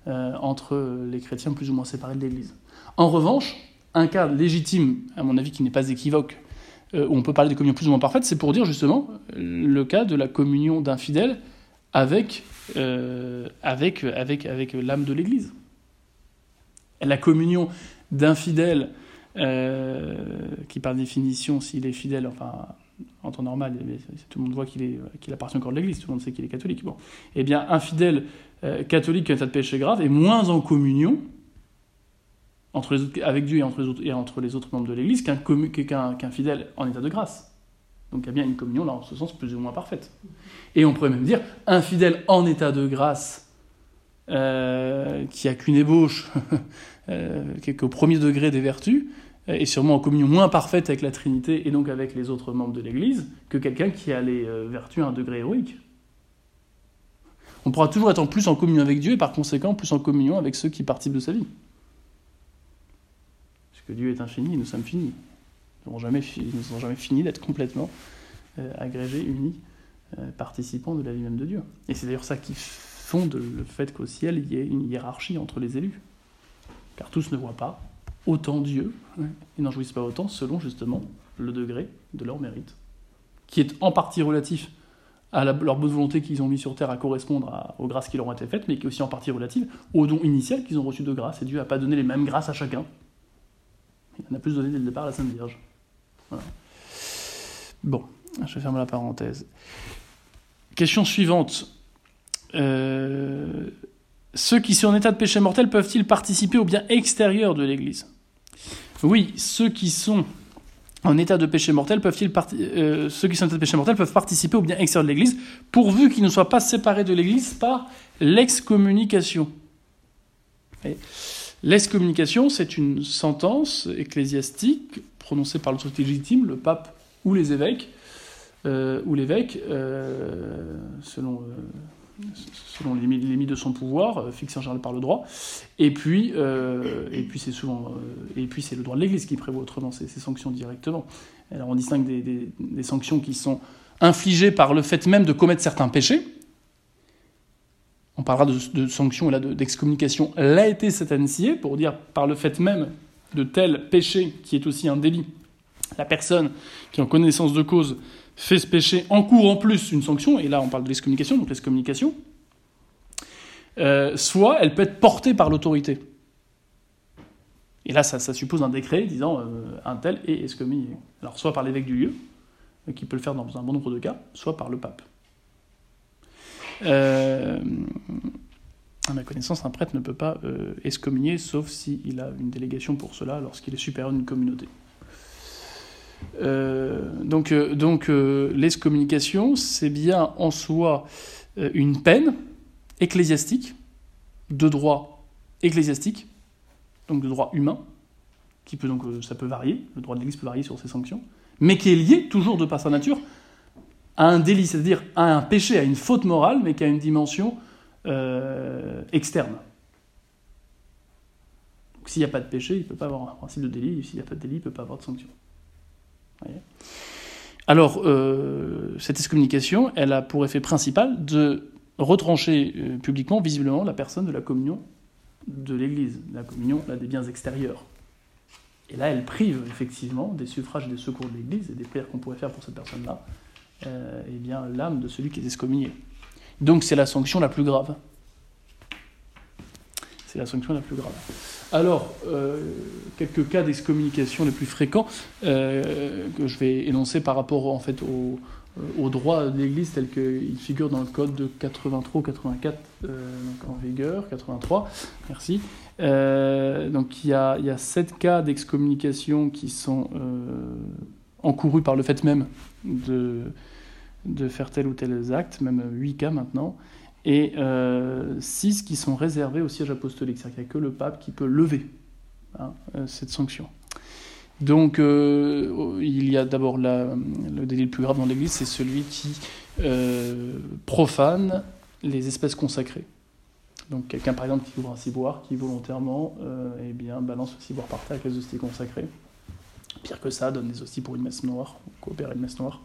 euh, entre les chrétiens plus ou moins séparés de l'Église. En revanche, un cas légitime, à mon avis, qui n'est pas équivoque, euh, où on peut parler de communion plus ou moins parfaite, c'est pour dire justement le cas de la communion d'un fidèle avec, euh, avec, avec, avec l'âme de l'Église. La communion d'un fidèle qui, par définition, s'il est fidèle, enfin, en temps normal, tout le monde voit qu'il appartient encore de l'Église, tout le monde sait qu'il est catholique. Bon. Eh bien, un fidèle euh, catholique qui a un tas de péché grave est moins en communion entre les autres, avec Dieu et entre les autres, membres de l'Église qu'un, fidèle en état de grâce. Donc il y a bien une communion, là, en ce sens, plus ou moins parfaite. Et on pourrait même dire, un fidèle en état de grâce, euh, qui a qu'une ébauche, euh, qui est au premier degré des vertus, et sûrement en communion moins parfaite avec la Trinité et donc avec les autres membres de l'Église que quelqu'un qui a les euh, vertus à un degré héroïque. On pourra toujours être en plus en communion avec Dieu et par conséquent plus en communion avec ceux qui participent de sa vie. Parce que Dieu est infini nous sommes finis. Nous n'aurons jamais, jamais fini d'être complètement euh, agrégés, unis, euh, participants de la vie même de Dieu. Et c'est d'ailleurs ça qui fonde le fait qu'au ciel, il y ait une hiérarchie entre les élus. Car tous ne voient pas, autant Dieu, ils n'en jouissent pas autant selon justement le degré de leur mérite, qui est en partie relatif à leur bonne volonté qu'ils ont mis sur terre à correspondre aux grâces qui leur ont été faites, mais qui est aussi en partie relative au don initial qu'ils ont reçu de grâce. Et Dieu n'a pas donné les mêmes grâces à chacun. Il en a plus donné dès le départ à la Sainte Vierge. Bon, je ferme la parenthèse. Question suivante. Euh, ceux qui sont en état de péché mortel peuvent-ils participer au bien extérieur de l'Église? Oui, ceux qui sont en état de péché mortel peuvent-ils euh, ceux qui sont en état de péché mortel peuvent participer au bien extérieur de l'Église, pourvu qu'ils ne soient pas séparés de l'Église par l'excommunication. L'excommunication, c'est une sentence ecclésiastique prononcée par l'autorité légitime, le pape ou les évêques, euh, ou l'évêque, euh, selon selon les limites de son pouvoir, euh, fixé en général par le droit. Et puis, euh, euh, et puis c'est le droit de l'Église qui prévoit autrement ces, sanctions directement. Alors on distingue des, sanctions qui sont infligées par le fait même de commettre certains péchés. On parlera de, sanctions là d'excommunication l'a été satanisée pour dire par le fait même de tel péché qui est aussi un délit. La personne qui en connaissance de cause fait ce péché, encourt en plus une sanction, et là on parle de l'excommunication, donc l'excommunication, euh, soit elle peut être portée par l'autorité. Et là, ça, suppose un décret disant euh, un tel est excommunié. Alors, soit par l'évêque du lieu, euh, qui peut le faire dans un bon nombre de cas, soit par le pape. À ma connaissance, un prêtre ne peut pas excommunier, sauf s'il a une délégation pour cela lorsqu'il est supérieur d'une communauté. Euh, donc, donc l'excommunication, c'est bien en soi une peine ecclésiastique, de droit ecclésiastique, donc de droit humain, qui peut donc ça peut varier, le droit de l'Église peut varier sur ses sanctions, mais qui est lié toujours de par sa nature à un délit, c'est-à-dire à un péché, à une faute morale, mais qui a une dimension euh, externe. Donc s'il n'y a pas de péché, il ne peut pas avoir un principe de délit, s'il n'y a pas de délit, il ne peut pas avoir de sanction. Alors, euh, cette excommunication, elle a pour effet principal de retrancher euh, publiquement, visiblement, la personne de la communion de l'Église, la communion des biens extérieurs. Et là, elle prive effectivement des suffrages et des secours de l'Église et des prières qu'on pourrait faire pour cette personne-là, euh, eh bien l'âme de celui qui est excommunié. Donc c'est la sanction la plus grave. C'est la sanction la plus grave. Alors, euh, quelques cas d'excommunication les plus fréquents euh, que je vais énoncer par rapport en fait au, au droit de l'Église tel qu'il figure dans le code de 83 84 en vigueur, 83, merci. donc il y, a, il y a sept cas d'excommunication qui sont encourus par le fait même de, de faire tel ou tel acte, même 8 cas maintenant, et 6 euh, qui sont réservés au siège apostolique, c'est-à-dire qu'il n'y a que le pape qui peut lever hein, euh, cette sanction. Donc euh, il y a d'abord le délit le plus grave dans l'Église, c'est celui qui profane les espèces consacrées. Donc quelqu'un par exemple qui ouvre un ciboire, qui volontairement eh bien, balance le ciboire par terre avec les hosties consacrées. Pire que ça, donne des hosties pour une messe noire, coopère une messe noire.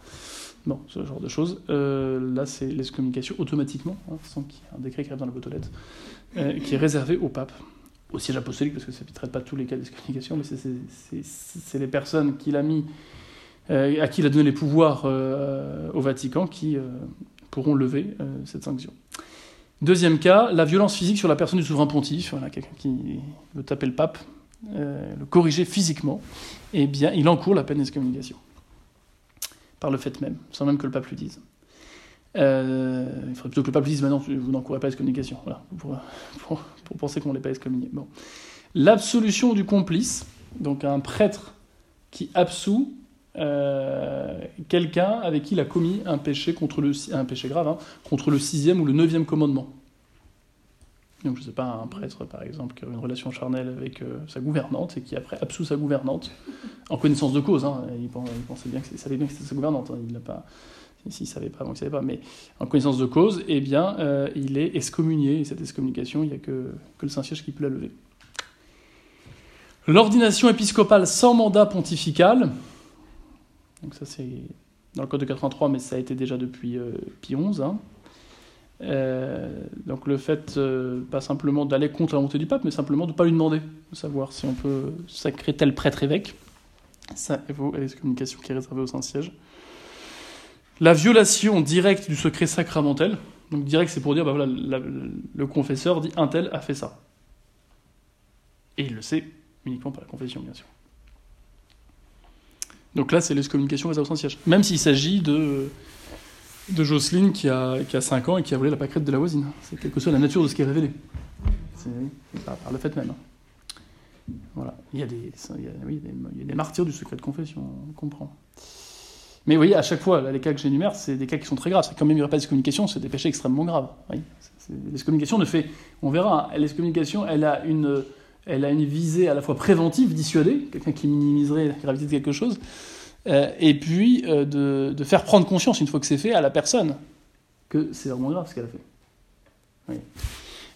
Bon, ce genre de choses. Euh, là, c'est l'excommunication automatiquement, hein, sans qu'il y ait un décret qui arrive dans la boîte aux lettres, euh, qui est réservé au pape, au siège apostolique, parce que ça ne traite pas tous les cas d'excommunication, mais c'est les personnes qu'il a mis, euh, à qui il a donné les pouvoirs au Vatican qui pourront lever cette sanction. Deuxième cas, la violence physique sur la personne du souverain pontife, voilà, quelqu'un qui veut taper le pape, le corriger physiquement, eh bien, il encourt la peine d'excommunication par le fait même, sans même que le pape lui dise. Euh, il faudrait plutôt que le pape lui dise maintenant, vous n'encourez pas l'excommunication, voilà, pour, penser qu'on ne l'est pas excommunié. Bon. L'absolution du complice, donc un prêtre qui absout euh, quelqu'un avec qui il a commis un péché, contre le, un péché grave, hein, contre le sixième ou le neuvième commandement. Donc, je ne sais pas, un prêtre, par exemple, qui a une relation charnelle avec euh, sa gouvernante et qui après absout sa gouvernante, en connaissance de cause. Hein, il, pensait bien que savait bien que c'était sa gouvernante. Hein, il n'a pas. S'il ne savait pas, donc il savait pas. Mais en connaissance de cause, eh bien, euh, il est excommunié. Et cette excommunication, il n'y a que, que le Saint-Siège qui peut la lever. L'ordination épiscopale sans mandat pontifical. Donc, ça, c'est dans le Code de 83, mais ça a été déjà depuis euh, Pie XI. Hein. Euh, donc le fait, euh, pas simplement d'aller contre la volonté du pape, mais simplement de ne pas lui demander, de savoir si on peut sacrer tel prêtre-évêque. Ça vaut à l'excommunication qui est réservée au Saint-Siège. La violation directe du secret sacramentel. Donc direct, c'est pour dire, bah voilà, le confesseur dit un tel a fait ça. Et il le sait uniquement par la confession, bien sûr. Donc là, c'est l'excommunication réservée au Saint-Siège. Même s'il s'agit de de Jocelyne qui a, qui a 5 ans et qui a volé la pâquerette de la voisine. C'est quelque chose la nature de ce qui est révélé. C'est par, le fait même. Voilà. Il y, a des, il, y a, oui, il y a des martyrs du secret de confession, on comprend. Mais vous voyez, à chaque fois, les cas que j'énumère, c'est des cas qui sont très graves. Quand même, il n'y aurait pas d'excommunication, c'est des péchés extrêmement graves. L'excommunication ne fait. On verra, hein, l'excommunication, elle a une. Elle a une visée à la fois préventive, dissuader, quelqu'un qui minimiserait la gravité de quelque chose, et puis euh, de, faire prendre conscience, une fois que c'est fait, à la personne que c'est vraiment grave ce qu'elle a fait.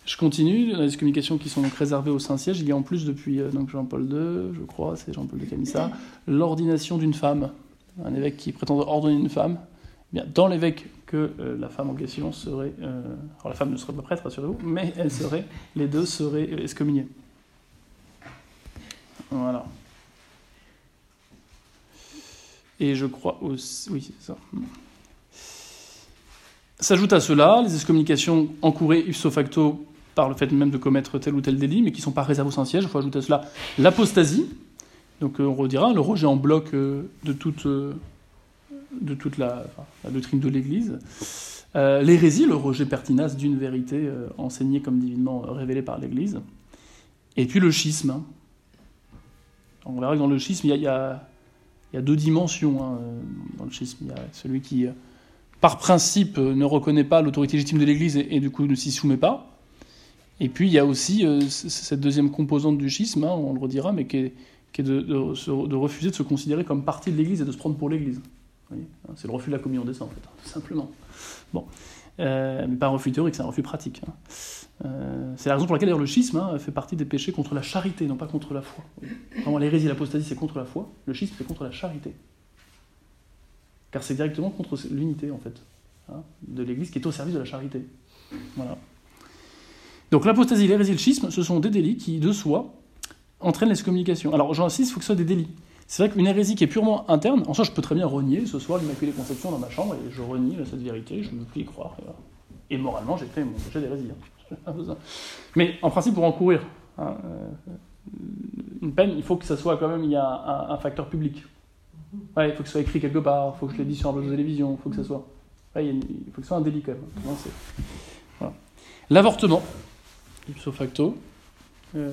Je continue, dans les communications qui sont donc réservées au Saint-Siège, il y a en plus depuis euh, donc Jean-Paul II, je crois, c'est Jean-Paul de Camissa, l'ordination d'une femme. Un évêque qui prétend ordonner une femme, eh bien, dans l'évêque que la femme en question serait... alors la femme ne serait pas prêtre, rassurez-vous, mais elle serait, les deux seraient excommuniés. Voilà. Et je crois aussi. Oui, c'est ça. S'ajoute à cela les excommunications encourées ipso facto par le fait même de commettre tel ou tel délit, mais qui ne sont pas réservées au Saint-Siège. Il faut ajouter à cela l'apostasie. Donc euh, on redira le rejet en bloc euh, de toute, euh, de toute la, doctrine de l'Église. L'hérésie, le rejet pertinace d'une vérité enseignée comme divinement révélée par l'Église. Et puis le schisme. hein. On verra que dans le schisme, il y a- il y a deux dimensions. hein, dans le schisme, il y a celui qui, euh, par principe, euh, ne reconnaît pas l'autorité légitime de l'Église et, du coup ne s'y soumet pas. Et puis il y a aussi euh, cette deuxième composante du schisme, hein, on le redira, mais qui est, de, de se- de refuser de se considérer comme partie de l'Église et de se prendre pour l'Église. Hein, C'est le refus de la communion des saints, en fait, tout simplement. Bon. Euh, mais pas un refus théorique, c'est un refus pratique. Euh, c'est la raison pour laquelle le schisme hein, fait partie des péchés contre la charité, non pas contre la foi. Vraiment, l'hérésie et l'apostasie, c'est contre la foi. Le schisme, c'est contre la charité. Car c'est directement contre l'unité, en fait, hein, de l'Église qui est au service de la charité. Voilà. Donc l'apostasie, l'hérésie et le schisme, ce sont des délits qui, de soi, entraînent l'excommunication. Alors j'insiste, il faut que ce soit des délits. C'est vrai qu'une hérésie qui est purement interne, en soi, je peux très bien renier ce soir l'Immaculée Conception dans ma chambre et je renie cette vérité, je me plie y croire. Et, voilà. Et moralement, j'ai fait mon péché d'hérésie. hein. Mais en principe, pour encourir hein, euh, une peine, il faut que ça soit quand même, il y a un, facteur public. Ouais, il faut que ce soit écrit quelque part, il faut que je l'ai dit sur un poste de télévision, il faut que ça soit. Ouais, faut que ce soit un délit quand même. C'est- voilà. L'avortement, ipso facto, euh,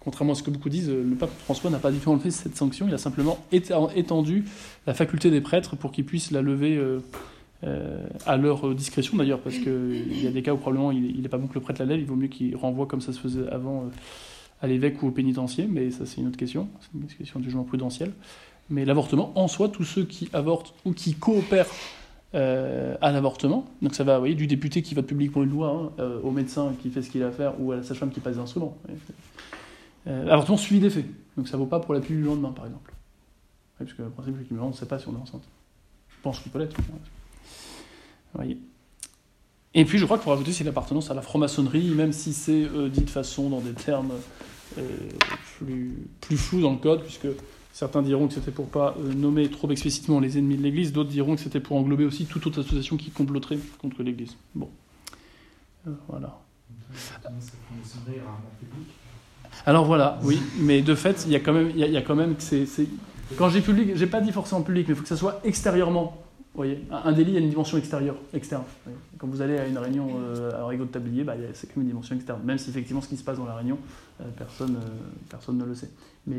contrairement à ce que beaucoup disent, le pape François n'a pas du tout enlevé cette sanction, il a simplement étendu la faculté des prêtres pour qu'ils puissent la lever euh, euh, à leur discrétion d'ailleurs, parce qu'il y a des cas où probablement il n'est pas bon que le prêtre la lève, il vaut mieux qu'il renvoie comme ça se faisait avant euh, à l'évêque ou au pénitencier, mais ça c'est une autre question, c'est une question de jugement prudentiel. Mais l'avortement, en soi, tous ceux qui avortent ou qui coopèrent euh, à l'avortement, donc ça va voyez, du député qui vote public pour une loi, hein, au médecin qui fait ce qu'il a à faire, ou à la sage-femme qui passe des instruments. Vous voyez. Euh, avortement suivi des faits, donc ça vaut pas pour la pilule du lendemain par exemple. Ouais, parce que le principe, c'est qu'on ne sait pas si on est enceinte. Je pense qu'il peut l'être. Voyez. Et puis je crois qu'il faut rajouter c'est l'appartenance à la franc-maçonnerie, même si c'est euh, dit de façon dans des termes euh, plus, plus flous dans le code, puisque certains diront que c'était pour pas euh, nommer trop explicitement les ennemis de l'Église, d'autres diront que c'était pour englober aussi toute autre association qui comploterait contre l'Église. Bon. Voilà. Alors voilà, oui, mais de fait, il y a quand même, y a, quand même que c'est- quand j'ai public, j'ai pas dit forcément public, mais il faut que ça soit extérieurement. Voyez, un, délit a une dimension extérieure, externe. Quand vous allez à une réunion euh, à Rigaud de Tablier, bah, c'est quand même une dimension externe, même si effectivement ce qui se passe dans la réunion, euh, personne, euh, personne ne le sait. Mais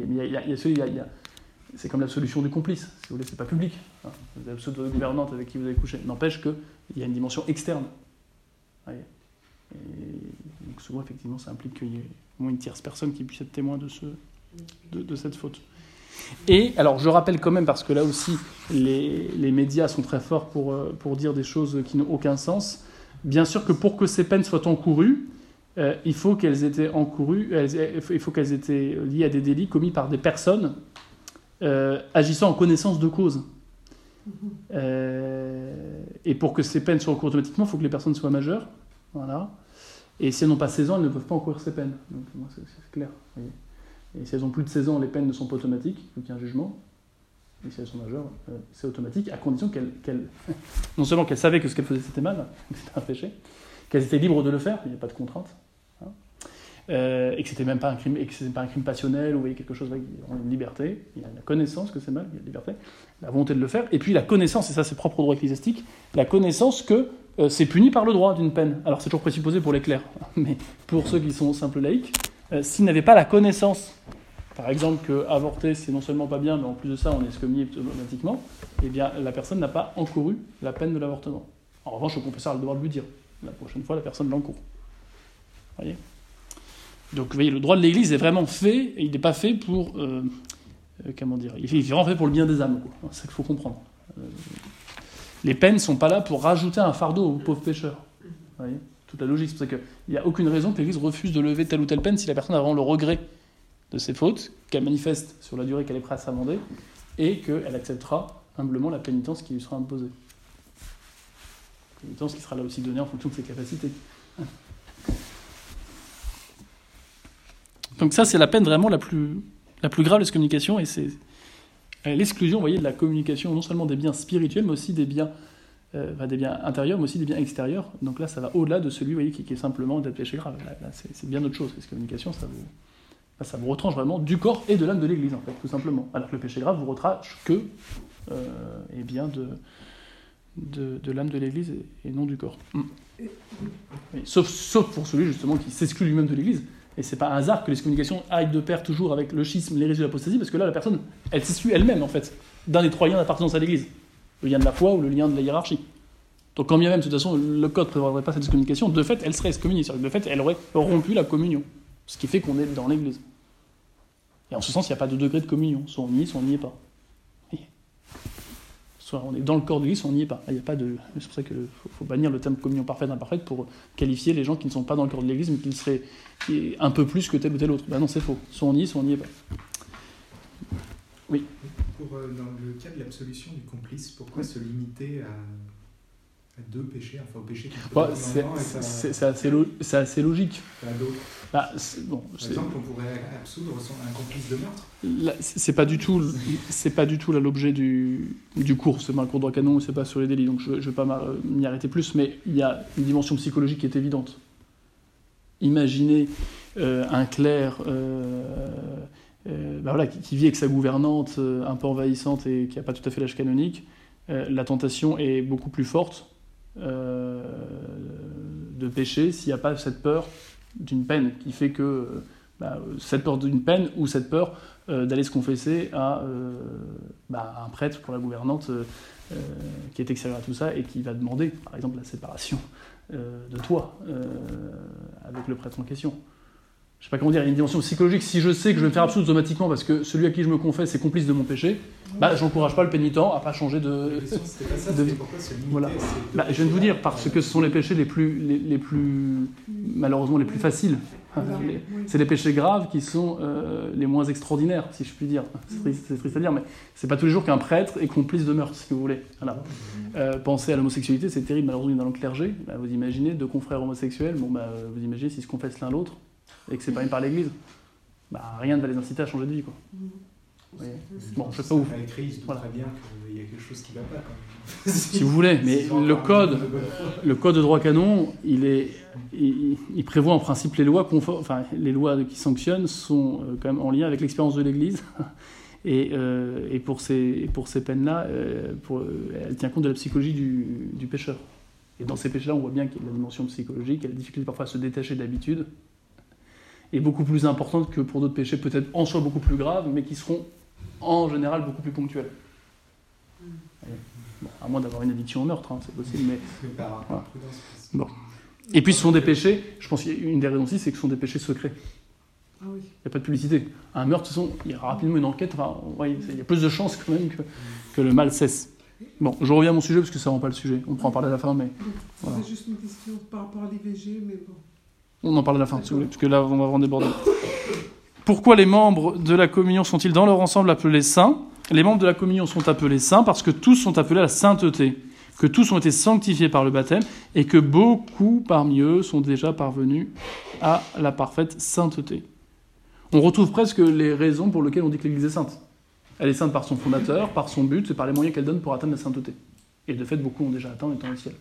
c'est comme l'absolution du complice, si vous voulez, c'est pas public. hein. Vous avez gouvernante avec qui vous avez couché. N'empêche qu'il y a une dimension externe. Vous voyez. Et donc souvent, effectivement, ça implique qu'il y ait au moins une tierce personne qui puisse être témoin de, ce, de, de cette faute. Et alors, je rappelle quand même, parce que là aussi, les, les médias sont très forts pour, euh, pour dire des choses qui n'ont aucun sens. Bien sûr que pour que ces peines soient encourues, euh, il faut qu'elles étaient encourues, elles- il faut qu'elles étaient liées à des délits commis par des personnes euh, agissant en connaissance de cause. Euh, et pour que ces peines soient encourues automatiquement, il faut que les personnes soient majeures. Voilà. Et si elles n'ont pas 16 ans, elles ne peuvent pas encourir ces peines. Donc, moi, c'est clair. Et si elles ont plus de 16 ans, les peines ne sont pas automatiques, faut qu'il y ait un jugement. Et si elles sont majeures, euh, c'est automatique, à condition qu'elles, non seulement qu'elles savaient que ce qu'elles faisaient c'était mal, que c'était un péché, qu'elles étaient libres de le faire, il n'y a pas de contrainte, hein, euh, et que c'était même pas un crime, et que c'était pas un crime passionnel, ou vous voyez, quelque chose, une liberté, il y a la connaissance que c'est mal, il y a la liberté, la volonté de le faire, et puis la connaissance, et ça c'est propre au droit ecclésiastique, la connaissance que euh, c'est puni par le droit d'une peine. Alors c'est toujours présupposé pour les clercs, mais pour ceux qui sont simples laïcs, euh, s'ils n'avaient pas la connaissance, par exemple que avorter c'est non seulement pas bien, mais en plus de ça on est excommunié automatiquement, eh bien la personne n'a pas encouru la peine de l'avortement. En revanche, le confesseur a le devoir de lui dire. La prochaine fois, la personne l'encourt. voyez? Donc vous voyez, le droit de l'Église est vraiment fait, il n'est pas fait pour... euh, euh, comment dire Il est vraiment fait pour le bien des âmes. C'est ça qu'il faut comprendre. Euh, les peines ne sont pas là pour rajouter un fardeau aux pauvres pécheurs. Voyez? Toute la logique. C'est qu'il n'y a aucune raison que l'Église refuse de lever telle ou telle peine si la personne a vraiment le regret de ses fautes, qu'elle manifeste sur la durée qu'elle est prête à s'amender, et qu'elle acceptera humblement la pénitence qui lui sera imposée. Pénitence qui sera là aussi donnée en fonction de ses capacités. Donc ça, c'est la peine vraiment la plus, la plus grave de cette communication, et c'est l'exclusion, voyez, de la communication, non seulement des biens spirituels, mais aussi des biens, euh, des biens intérieurs, mais aussi des biens extérieurs. Donc là, ça va au-delà de celui, qui, est simplement d'être péché grave. Là, c'est bien autre chose. Cette communication, ça vous, ça vous retranche vraiment du corps et de l'âme de l'Église, en fait, tout simplement. Alors que le péché grave vous retranche que, euh, eh bien, de, de, l'âme de l'Église et, non du corps. Mm. Oui, sauf, sauf pour celui justement qui s'exclut lui-même de l'Église. Et c'est pas un hasard que les communications aillent de pair toujours avec le schisme, l'hérésie l'apostasie, parce que là, la personne, elle s'exclut elle-même, en fait, d'un des trois liens d'appartenance à l'Église. Le lien de la foi ou le lien de la hiérarchie. Donc quand bien même, de toute façon, le code ne prévoirait pas cette communication, de fait, elle serait excommuniée. De fait, elle aurait rompu la communion. Ce qui fait qu'on est dans l'Église. Et en ce sens, il n'y a pas de degré de communion. Soit on y est, soit on n'y est pas. Soit on est dans le corps de l'Église, soit on n'y est pas. Il y a pas de... C'est pour ça qu'il faut, bannir le terme communion parfaite, imparfaite pour qualifier les gens qui ne sont pas dans le corps de l'Église, mais qui seraient un peu plus que tel ou tel autre. Ben non, c'est faux. Soit on y est, soit on n'y est pas. Oui. Pour, euh, dans le cas de l'absolution du complice, pourquoi se limiter à à deux péchés, enfin au péché qui ouais, C'est assez, lo assez, logique. À. Bah, bon, Par exemple, on pourrait absoudre un complice de meurtre. C'est pas du tout, c'est pas du tout l'objet du, du cours. C'est pas un cours de droit canon, c'est pas sur les délits, donc je, je vais pas m'y arrêter plus. Mais il y a une dimension psychologique qui est évidente. Imaginez euh, un clerc. Euh, euh, bah voilà, qui, vit avec sa gouvernante euh, un peu envahissante et qui n'a pas tout à fait l'âge canonique, euh, la tentation est beaucoup plus forte euh, de péché s'il n'y a pas cette peur d'une peine qui fait que bah, cette peur d'une peine ou cette peur d'aller se confesser à bah, un prêtre pour la gouvernante qui est extérieur à tout ça et qui va demander par exemple la séparation de toi avec le prêtre en question je sais pas comment dire, il y a une dimension psychologique. Si je sais que je vais me faire absolument automatiquement parce que celui à qui je me confesse est complice de mon péché, bah, j'encourage pas le pénitent à pas changer de. de... Voilà. Bah, je viens de vous dire parce que ce sont les péchés les plus, les, les plus malheureusement les plus faciles. C'est les péchés graves qui sont euh, les moins extraordinaires, si je puis dire. C'est triste, triste, à dire, mais c'est pas tous les jours qu'un prêtre est complice de meurtre, si vous voulez. Voilà. Euh, penser à l'homosexualité, c'est terrible, malheureusement, dans le clergé. Bah, vous imaginez deux confrères homosexuels, bon, bah, vous imaginez s'ils se confessent l'un l'autre et que c'est une par l'Église, bah, rien ne va les inciter à changer de vie. Quoi. Oui. Bon, je sais pas où. Crise, voilà. très bien qu'il y a quelque chose qui va pas. Quand même. si vous voulez, mais le code, le code de droit canon, il, est, il, il prévoit en principe les lois, enfin, les lois qui sanctionnent sont euh, quand même en lien avec l'expérience de l'Église. Et, euh, et, pour ces, pour ces peines-là, euh, elle tient compte de la psychologie du, du pécheur. Et dans ces péchés-là, on voit bien qu'il y a la dimension psychologique, il y a la difficulté parfois à se détacher de l'habitude, est beaucoup plus importante que pour d'autres péchés, peut-être en soi beaucoup plus graves, mais qui seront en général beaucoup plus ponctuels. Bon, à moins d'avoir une addiction au meurtre, hein, c'est possible, mais. Voilà. Bon. Et puis ce sont des péchés, je pense qu'une des raisons aussi, c'est que ce sont des péchés secrets. Ah. Il n'y a pas de publicité. Un meurtre, façon, il y a rapidement une enquête, enfin, ouais, il y a plus de chances quand même que, que, le mal cesse. Bon, je reviens à mon sujet parce que ça ne rend pas le sujet. On pourra en parler à la fin, mais. Voilà. C'est juste une question par rapport à l'IVG, mais bon. On en parle à la fin, si vous voulez, parce que là, on va vraiment déborder. Pourquoi les membres de la communion sont-ils dans leur ensemble appelés saints? Les membres de la communion sont appelés saints parce que tous sont appelés à la sainteté, que tous ont été sanctifiés par le baptême et que beaucoup parmi eux sont déjà parvenus à la parfaite sainteté. On retrouve presque les raisons pour lesquelles on dit que l'Église est sainte. Elle est sainte par son fondateur, par son but et par les moyens qu'elle donne pour atteindre la sainteté. Et de fait, beaucoup ont déjà atteint étant au ciel.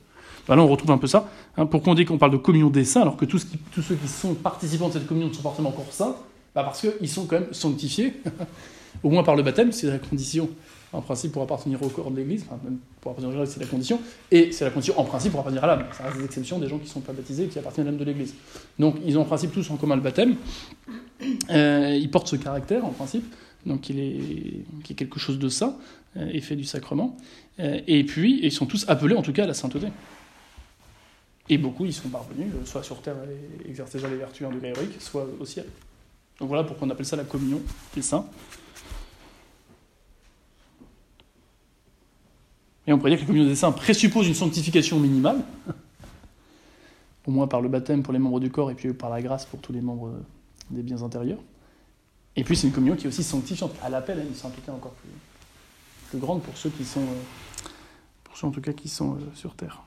Ben là, on retrouve un peu ça. Hein, pourquoi on dit qu'on parle de communion des saints, alors que tous, ceux qui sont participants de cette communion sont forcément encore saints bah Parce qu'ils sont quand même sanctifiés, au moins par le baptême, c'est la condition, en principe, pour appartenir au corps de l'Église. Enfin, même pour appartenir à l'Église, c'est la condition. Et c'est la condition, en principe, pour appartenir à l'âme. Ça reste des exceptions des gens qui ne sont pas baptisés et qui appartiennent à l'âme de l'Église. Donc, ils ont en principe tous en commun le baptême. Euh, ils portent ce caractère, en principe. Donc, il est quelque chose de saint, euh, effet du sacrement. Euh, et puis, ils sont tous appelés, en tout cas, à la sainteté. Et beaucoup y sont parvenus, soit sur terre exercent déjà les vertus en degré héroïque, soit au ciel. Donc voilà pourquoi on appelle ça la communion des saints. Et on pourrait dire que la communion des saints présuppose une sanctification minimale, au moins par le baptême pour les membres du corps et puis par la grâce pour tous les membres des biens intérieurs. Et puis c'est une communion qui est aussi sanctifiante. À l'appel à une sainteté encore plus, plus grande pour ceux qui sont, pour ceux en tout cas qui sont sur terre.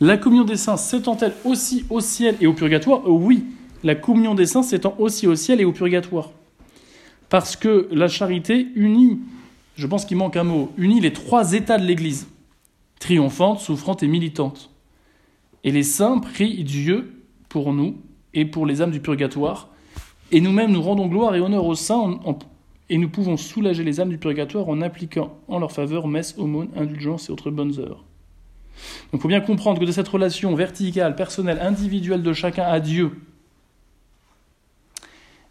La communion des saints s'étend-elle aussi au ciel et au purgatoire Oui, la communion des saints s'étend aussi au ciel et au purgatoire. Parce que la charité unit, je pense qu'il manque un mot, unit les trois états de l'Église, triomphante, souffrante et militante. Et les saints prient Dieu pour nous et pour les âmes du purgatoire. Et nous-mêmes, nous rendons gloire et honneur aux saints et nous pouvons soulager les âmes du purgatoire en appliquant en leur faveur messe, aumône, indulgence et autres bonnes œuvres. Donc il faut bien comprendre que de cette relation verticale, personnelle, individuelle de chacun à Dieu,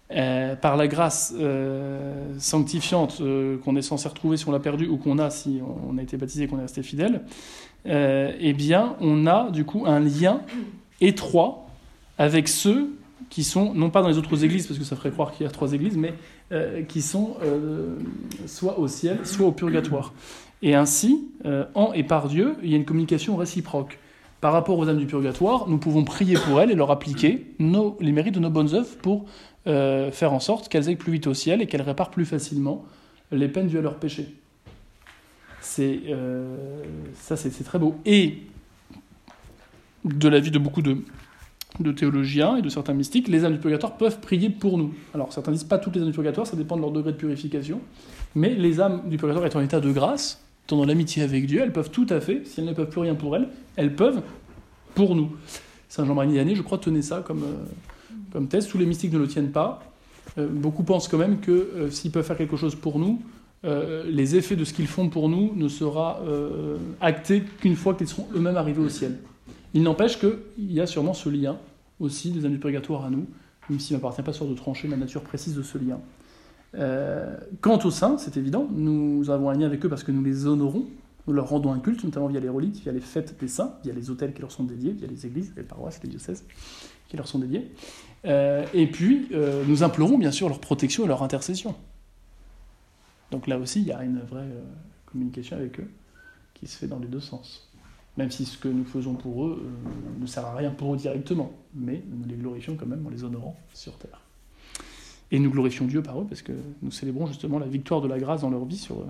euh, par la grâce euh, sanctifiante euh, qu'on est censé retrouver si on l'a perdu ou qu'on a si on a été baptisé et qu'on est resté fidèle, eh bien, on a du coup un lien étroit avec ceux qui sont, non pas dans les autres églises, parce que ça ferait croire qu'il y a trois églises, mais qui sont soit au ciel, soit au purgatoire. Et ainsi, en et par Dieu, il y a une communication réciproque. Par rapport aux âmes du purgatoire, nous pouvons prier pour elles et leur appliquer les mérites de nos bonnes œuvres pour euh, faire en sorte qu'elles aillent plus vite au ciel et qu'elles réparent plus facilement les peines dues à leur péché. C'est euh, ça, c'est très beau. Et de l'avis de beaucoup de, de, théologiens et de certains mystiques, les âmes du purgatoire peuvent prier pour nous. Alors certains disent pas toutes les âmes du purgatoire, ça dépend de leur degré de purification, mais les âmes du purgatoire étant en état de grâce, dans l'amitié avec Dieu, elles peuvent tout à fait, si elles ne peuvent plus rien pour elles, elles peuvent pour nous. Saint Jean-Marie Vianney, je crois, tenait ça comme, euh, comme thèse. Tous les mystiques ne le tiennent pas. Euh, beaucoup pensent quand même que euh, s'ils peuvent faire quelque chose pour nous, les effets de ce qu'ils font pour nous ne sera acté qu'une fois qu'ils seront eux-mêmes arrivés au ciel. Il n'empêche qu'il y a sûrement ce lien aussi des âmes du purgatoire à nous, même s'il ne m'appartient pas sûr de trancher la nature précise de ce lien. Quant aux saints, c'est évident, nous avons un lien avec eux parce que nous les honorons, nous leur rendons un culte, notamment via les reliques, via les fêtes des saints, via les hôtels qui leur sont dédiés, via les églises, les paroisses, les diocèses qui leur sont dédiés. Euh, et puis, euh, nous implorons bien sûr leur protection et leur intercession. Donc là aussi, il y a une vraie euh, communication avec eux qui se fait dans les deux sens. Même si ce que nous faisons pour eux ne sert à rien pour eux directement, mais nous les glorifions quand même en les honorant sur terre. Et nous glorifions Dieu par eux parce que nous célébrons justement la victoire de la grâce dans leur vie sur,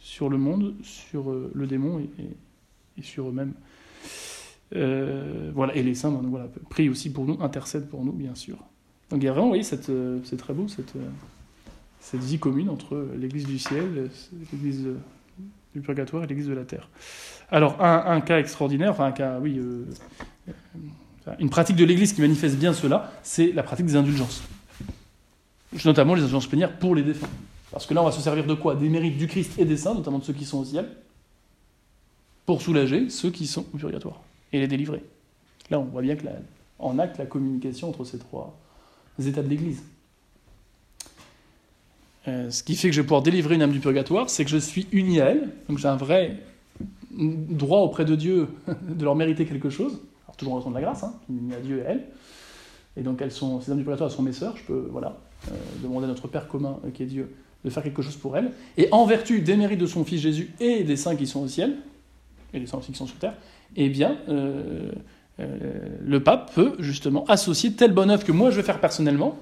sur le monde, sur le démon et, sur eux-mêmes. Euh, voilà, et les saints donc, voilà, prient aussi pour nous, intercèdent pour nous, bien sûr. Donc il y a vraiment, vous voyez, euh, c'est très beau, cette, euh, cette vie commune entre l'Église du ciel, l'Église du purgatoire et l'Église de la terre. Alors, un, cas extraordinaire, enfin un cas, oui, une pratique de l'Église qui manifeste bien cela, c'est la pratique des indulgences. Notamment les indulgences plénières pour les défunts. Parce que là, on va se servir de quoi? Des mérites du Christ et des saints, notamment de ceux qui sont au ciel, pour soulager ceux qui sont au purgatoire et les délivrer. Là, on voit bien que en acte la communication entre ces trois états de l'Église. Euh, ce qui fait que je vais pouvoir délivrer une âme du purgatoire, c'est que je suis uni à elle, donc j'ai un vrai droit auprès de Dieu de leur mériter quelque chose, alors toujours en raison de la grâce, hein, uni à Dieu et à elle. Et donc elles sont, ces âmes du purgatoire sont mes sœurs, je peux voilà, euh, demander à notre Père commun, euh, qui est Dieu, de faire quelque chose pour elles. Et en vertu des mérites de son Fils Jésus et des saints qui sont au ciel, et des saints aussi qui sont sur terre, eh bien, euh, le pape peut justement associer telle bonne œuvre que moi je vais faire personnellement,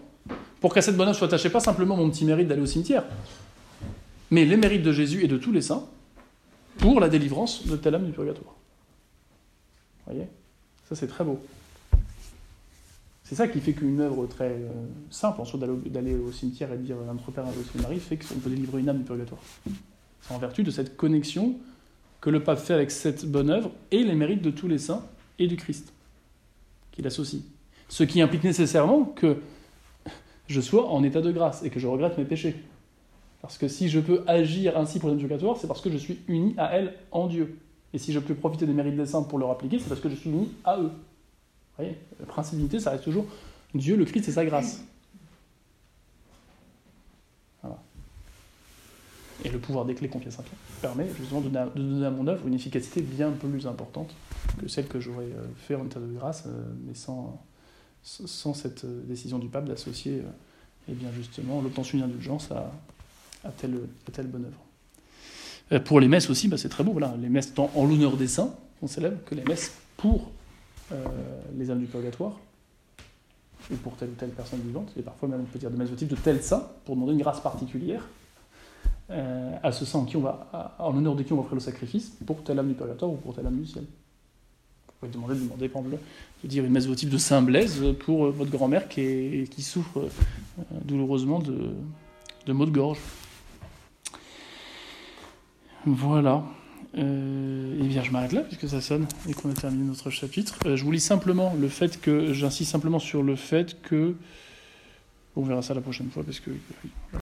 pour qu'à cette bonne œuvre soit attaché pas simplement mon petit mérite d'aller au cimetière, mais les mérites de Jésus et de tous les saints pour la délivrance de telle âme du purgatoire. Vous voyez? Ça c'est très beau. C'est ça qui fait qu'une œuvre très euh, simple, en soi d'aller au cimetière et de dire notre Père Jésus Marie, fait qu'on peut délivrer une âme du purgatoire. C'est en vertu de cette connexion que le pape fait avec cette bonne œuvre et les mérites de tous les saints et du Christ qu'il associe. Ce qui implique nécessairement que je sois en état de grâce et que je regrette mes péchés. Parce que si je peux agir ainsi pour les purgatoire, c'est parce que je suis uni à elle en Dieu. Et si je peux profiter des mérites des saints pour leur appliquer, c'est parce que je suis uni à eux. Vous voyez, le principe d'unité, ça reste toujours Dieu, le Christ et sa grâce. Et le pouvoir des clés confiées à Saint Pierre permet justement de donner, à, mon œuvre une efficacité bien plus importante que celle que j'aurais euh, fait en état de grâce, euh, mais sans, sans cette euh, décision du pape d'associer eh justement l'obtention d'une indulgence à, à, telle, telle bonne œuvre. Pour les messes aussi, bah, c'est très beau. Voilà. Les messes tant en l'honneur des saints, on célèbre, que les messes pour les âmes du purgatoire, ou pour telle ou telle personne vivante, et parfois même on peut dire de type de tel saint, pour demander une grâce particulière, euh, à ce va, en l'honneur de qui on va offrir le sacrifice pour telle âme du purgatoire ou pour telle âme du ciel. Vous pouvez demander, de demander par exemple, de dire une messe votive de Saint Blaise pour votre grand-mère qui, souffre euh, douloureusement de, de maux de gorge. Voilà. Euh, et bien, je m'arrête là puisque ça sonne et qu'on a terminé notre chapitre. je vous lis simplement le fait que, j'insiste simplement sur le fait que, on verra ça la prochaine fois parce que.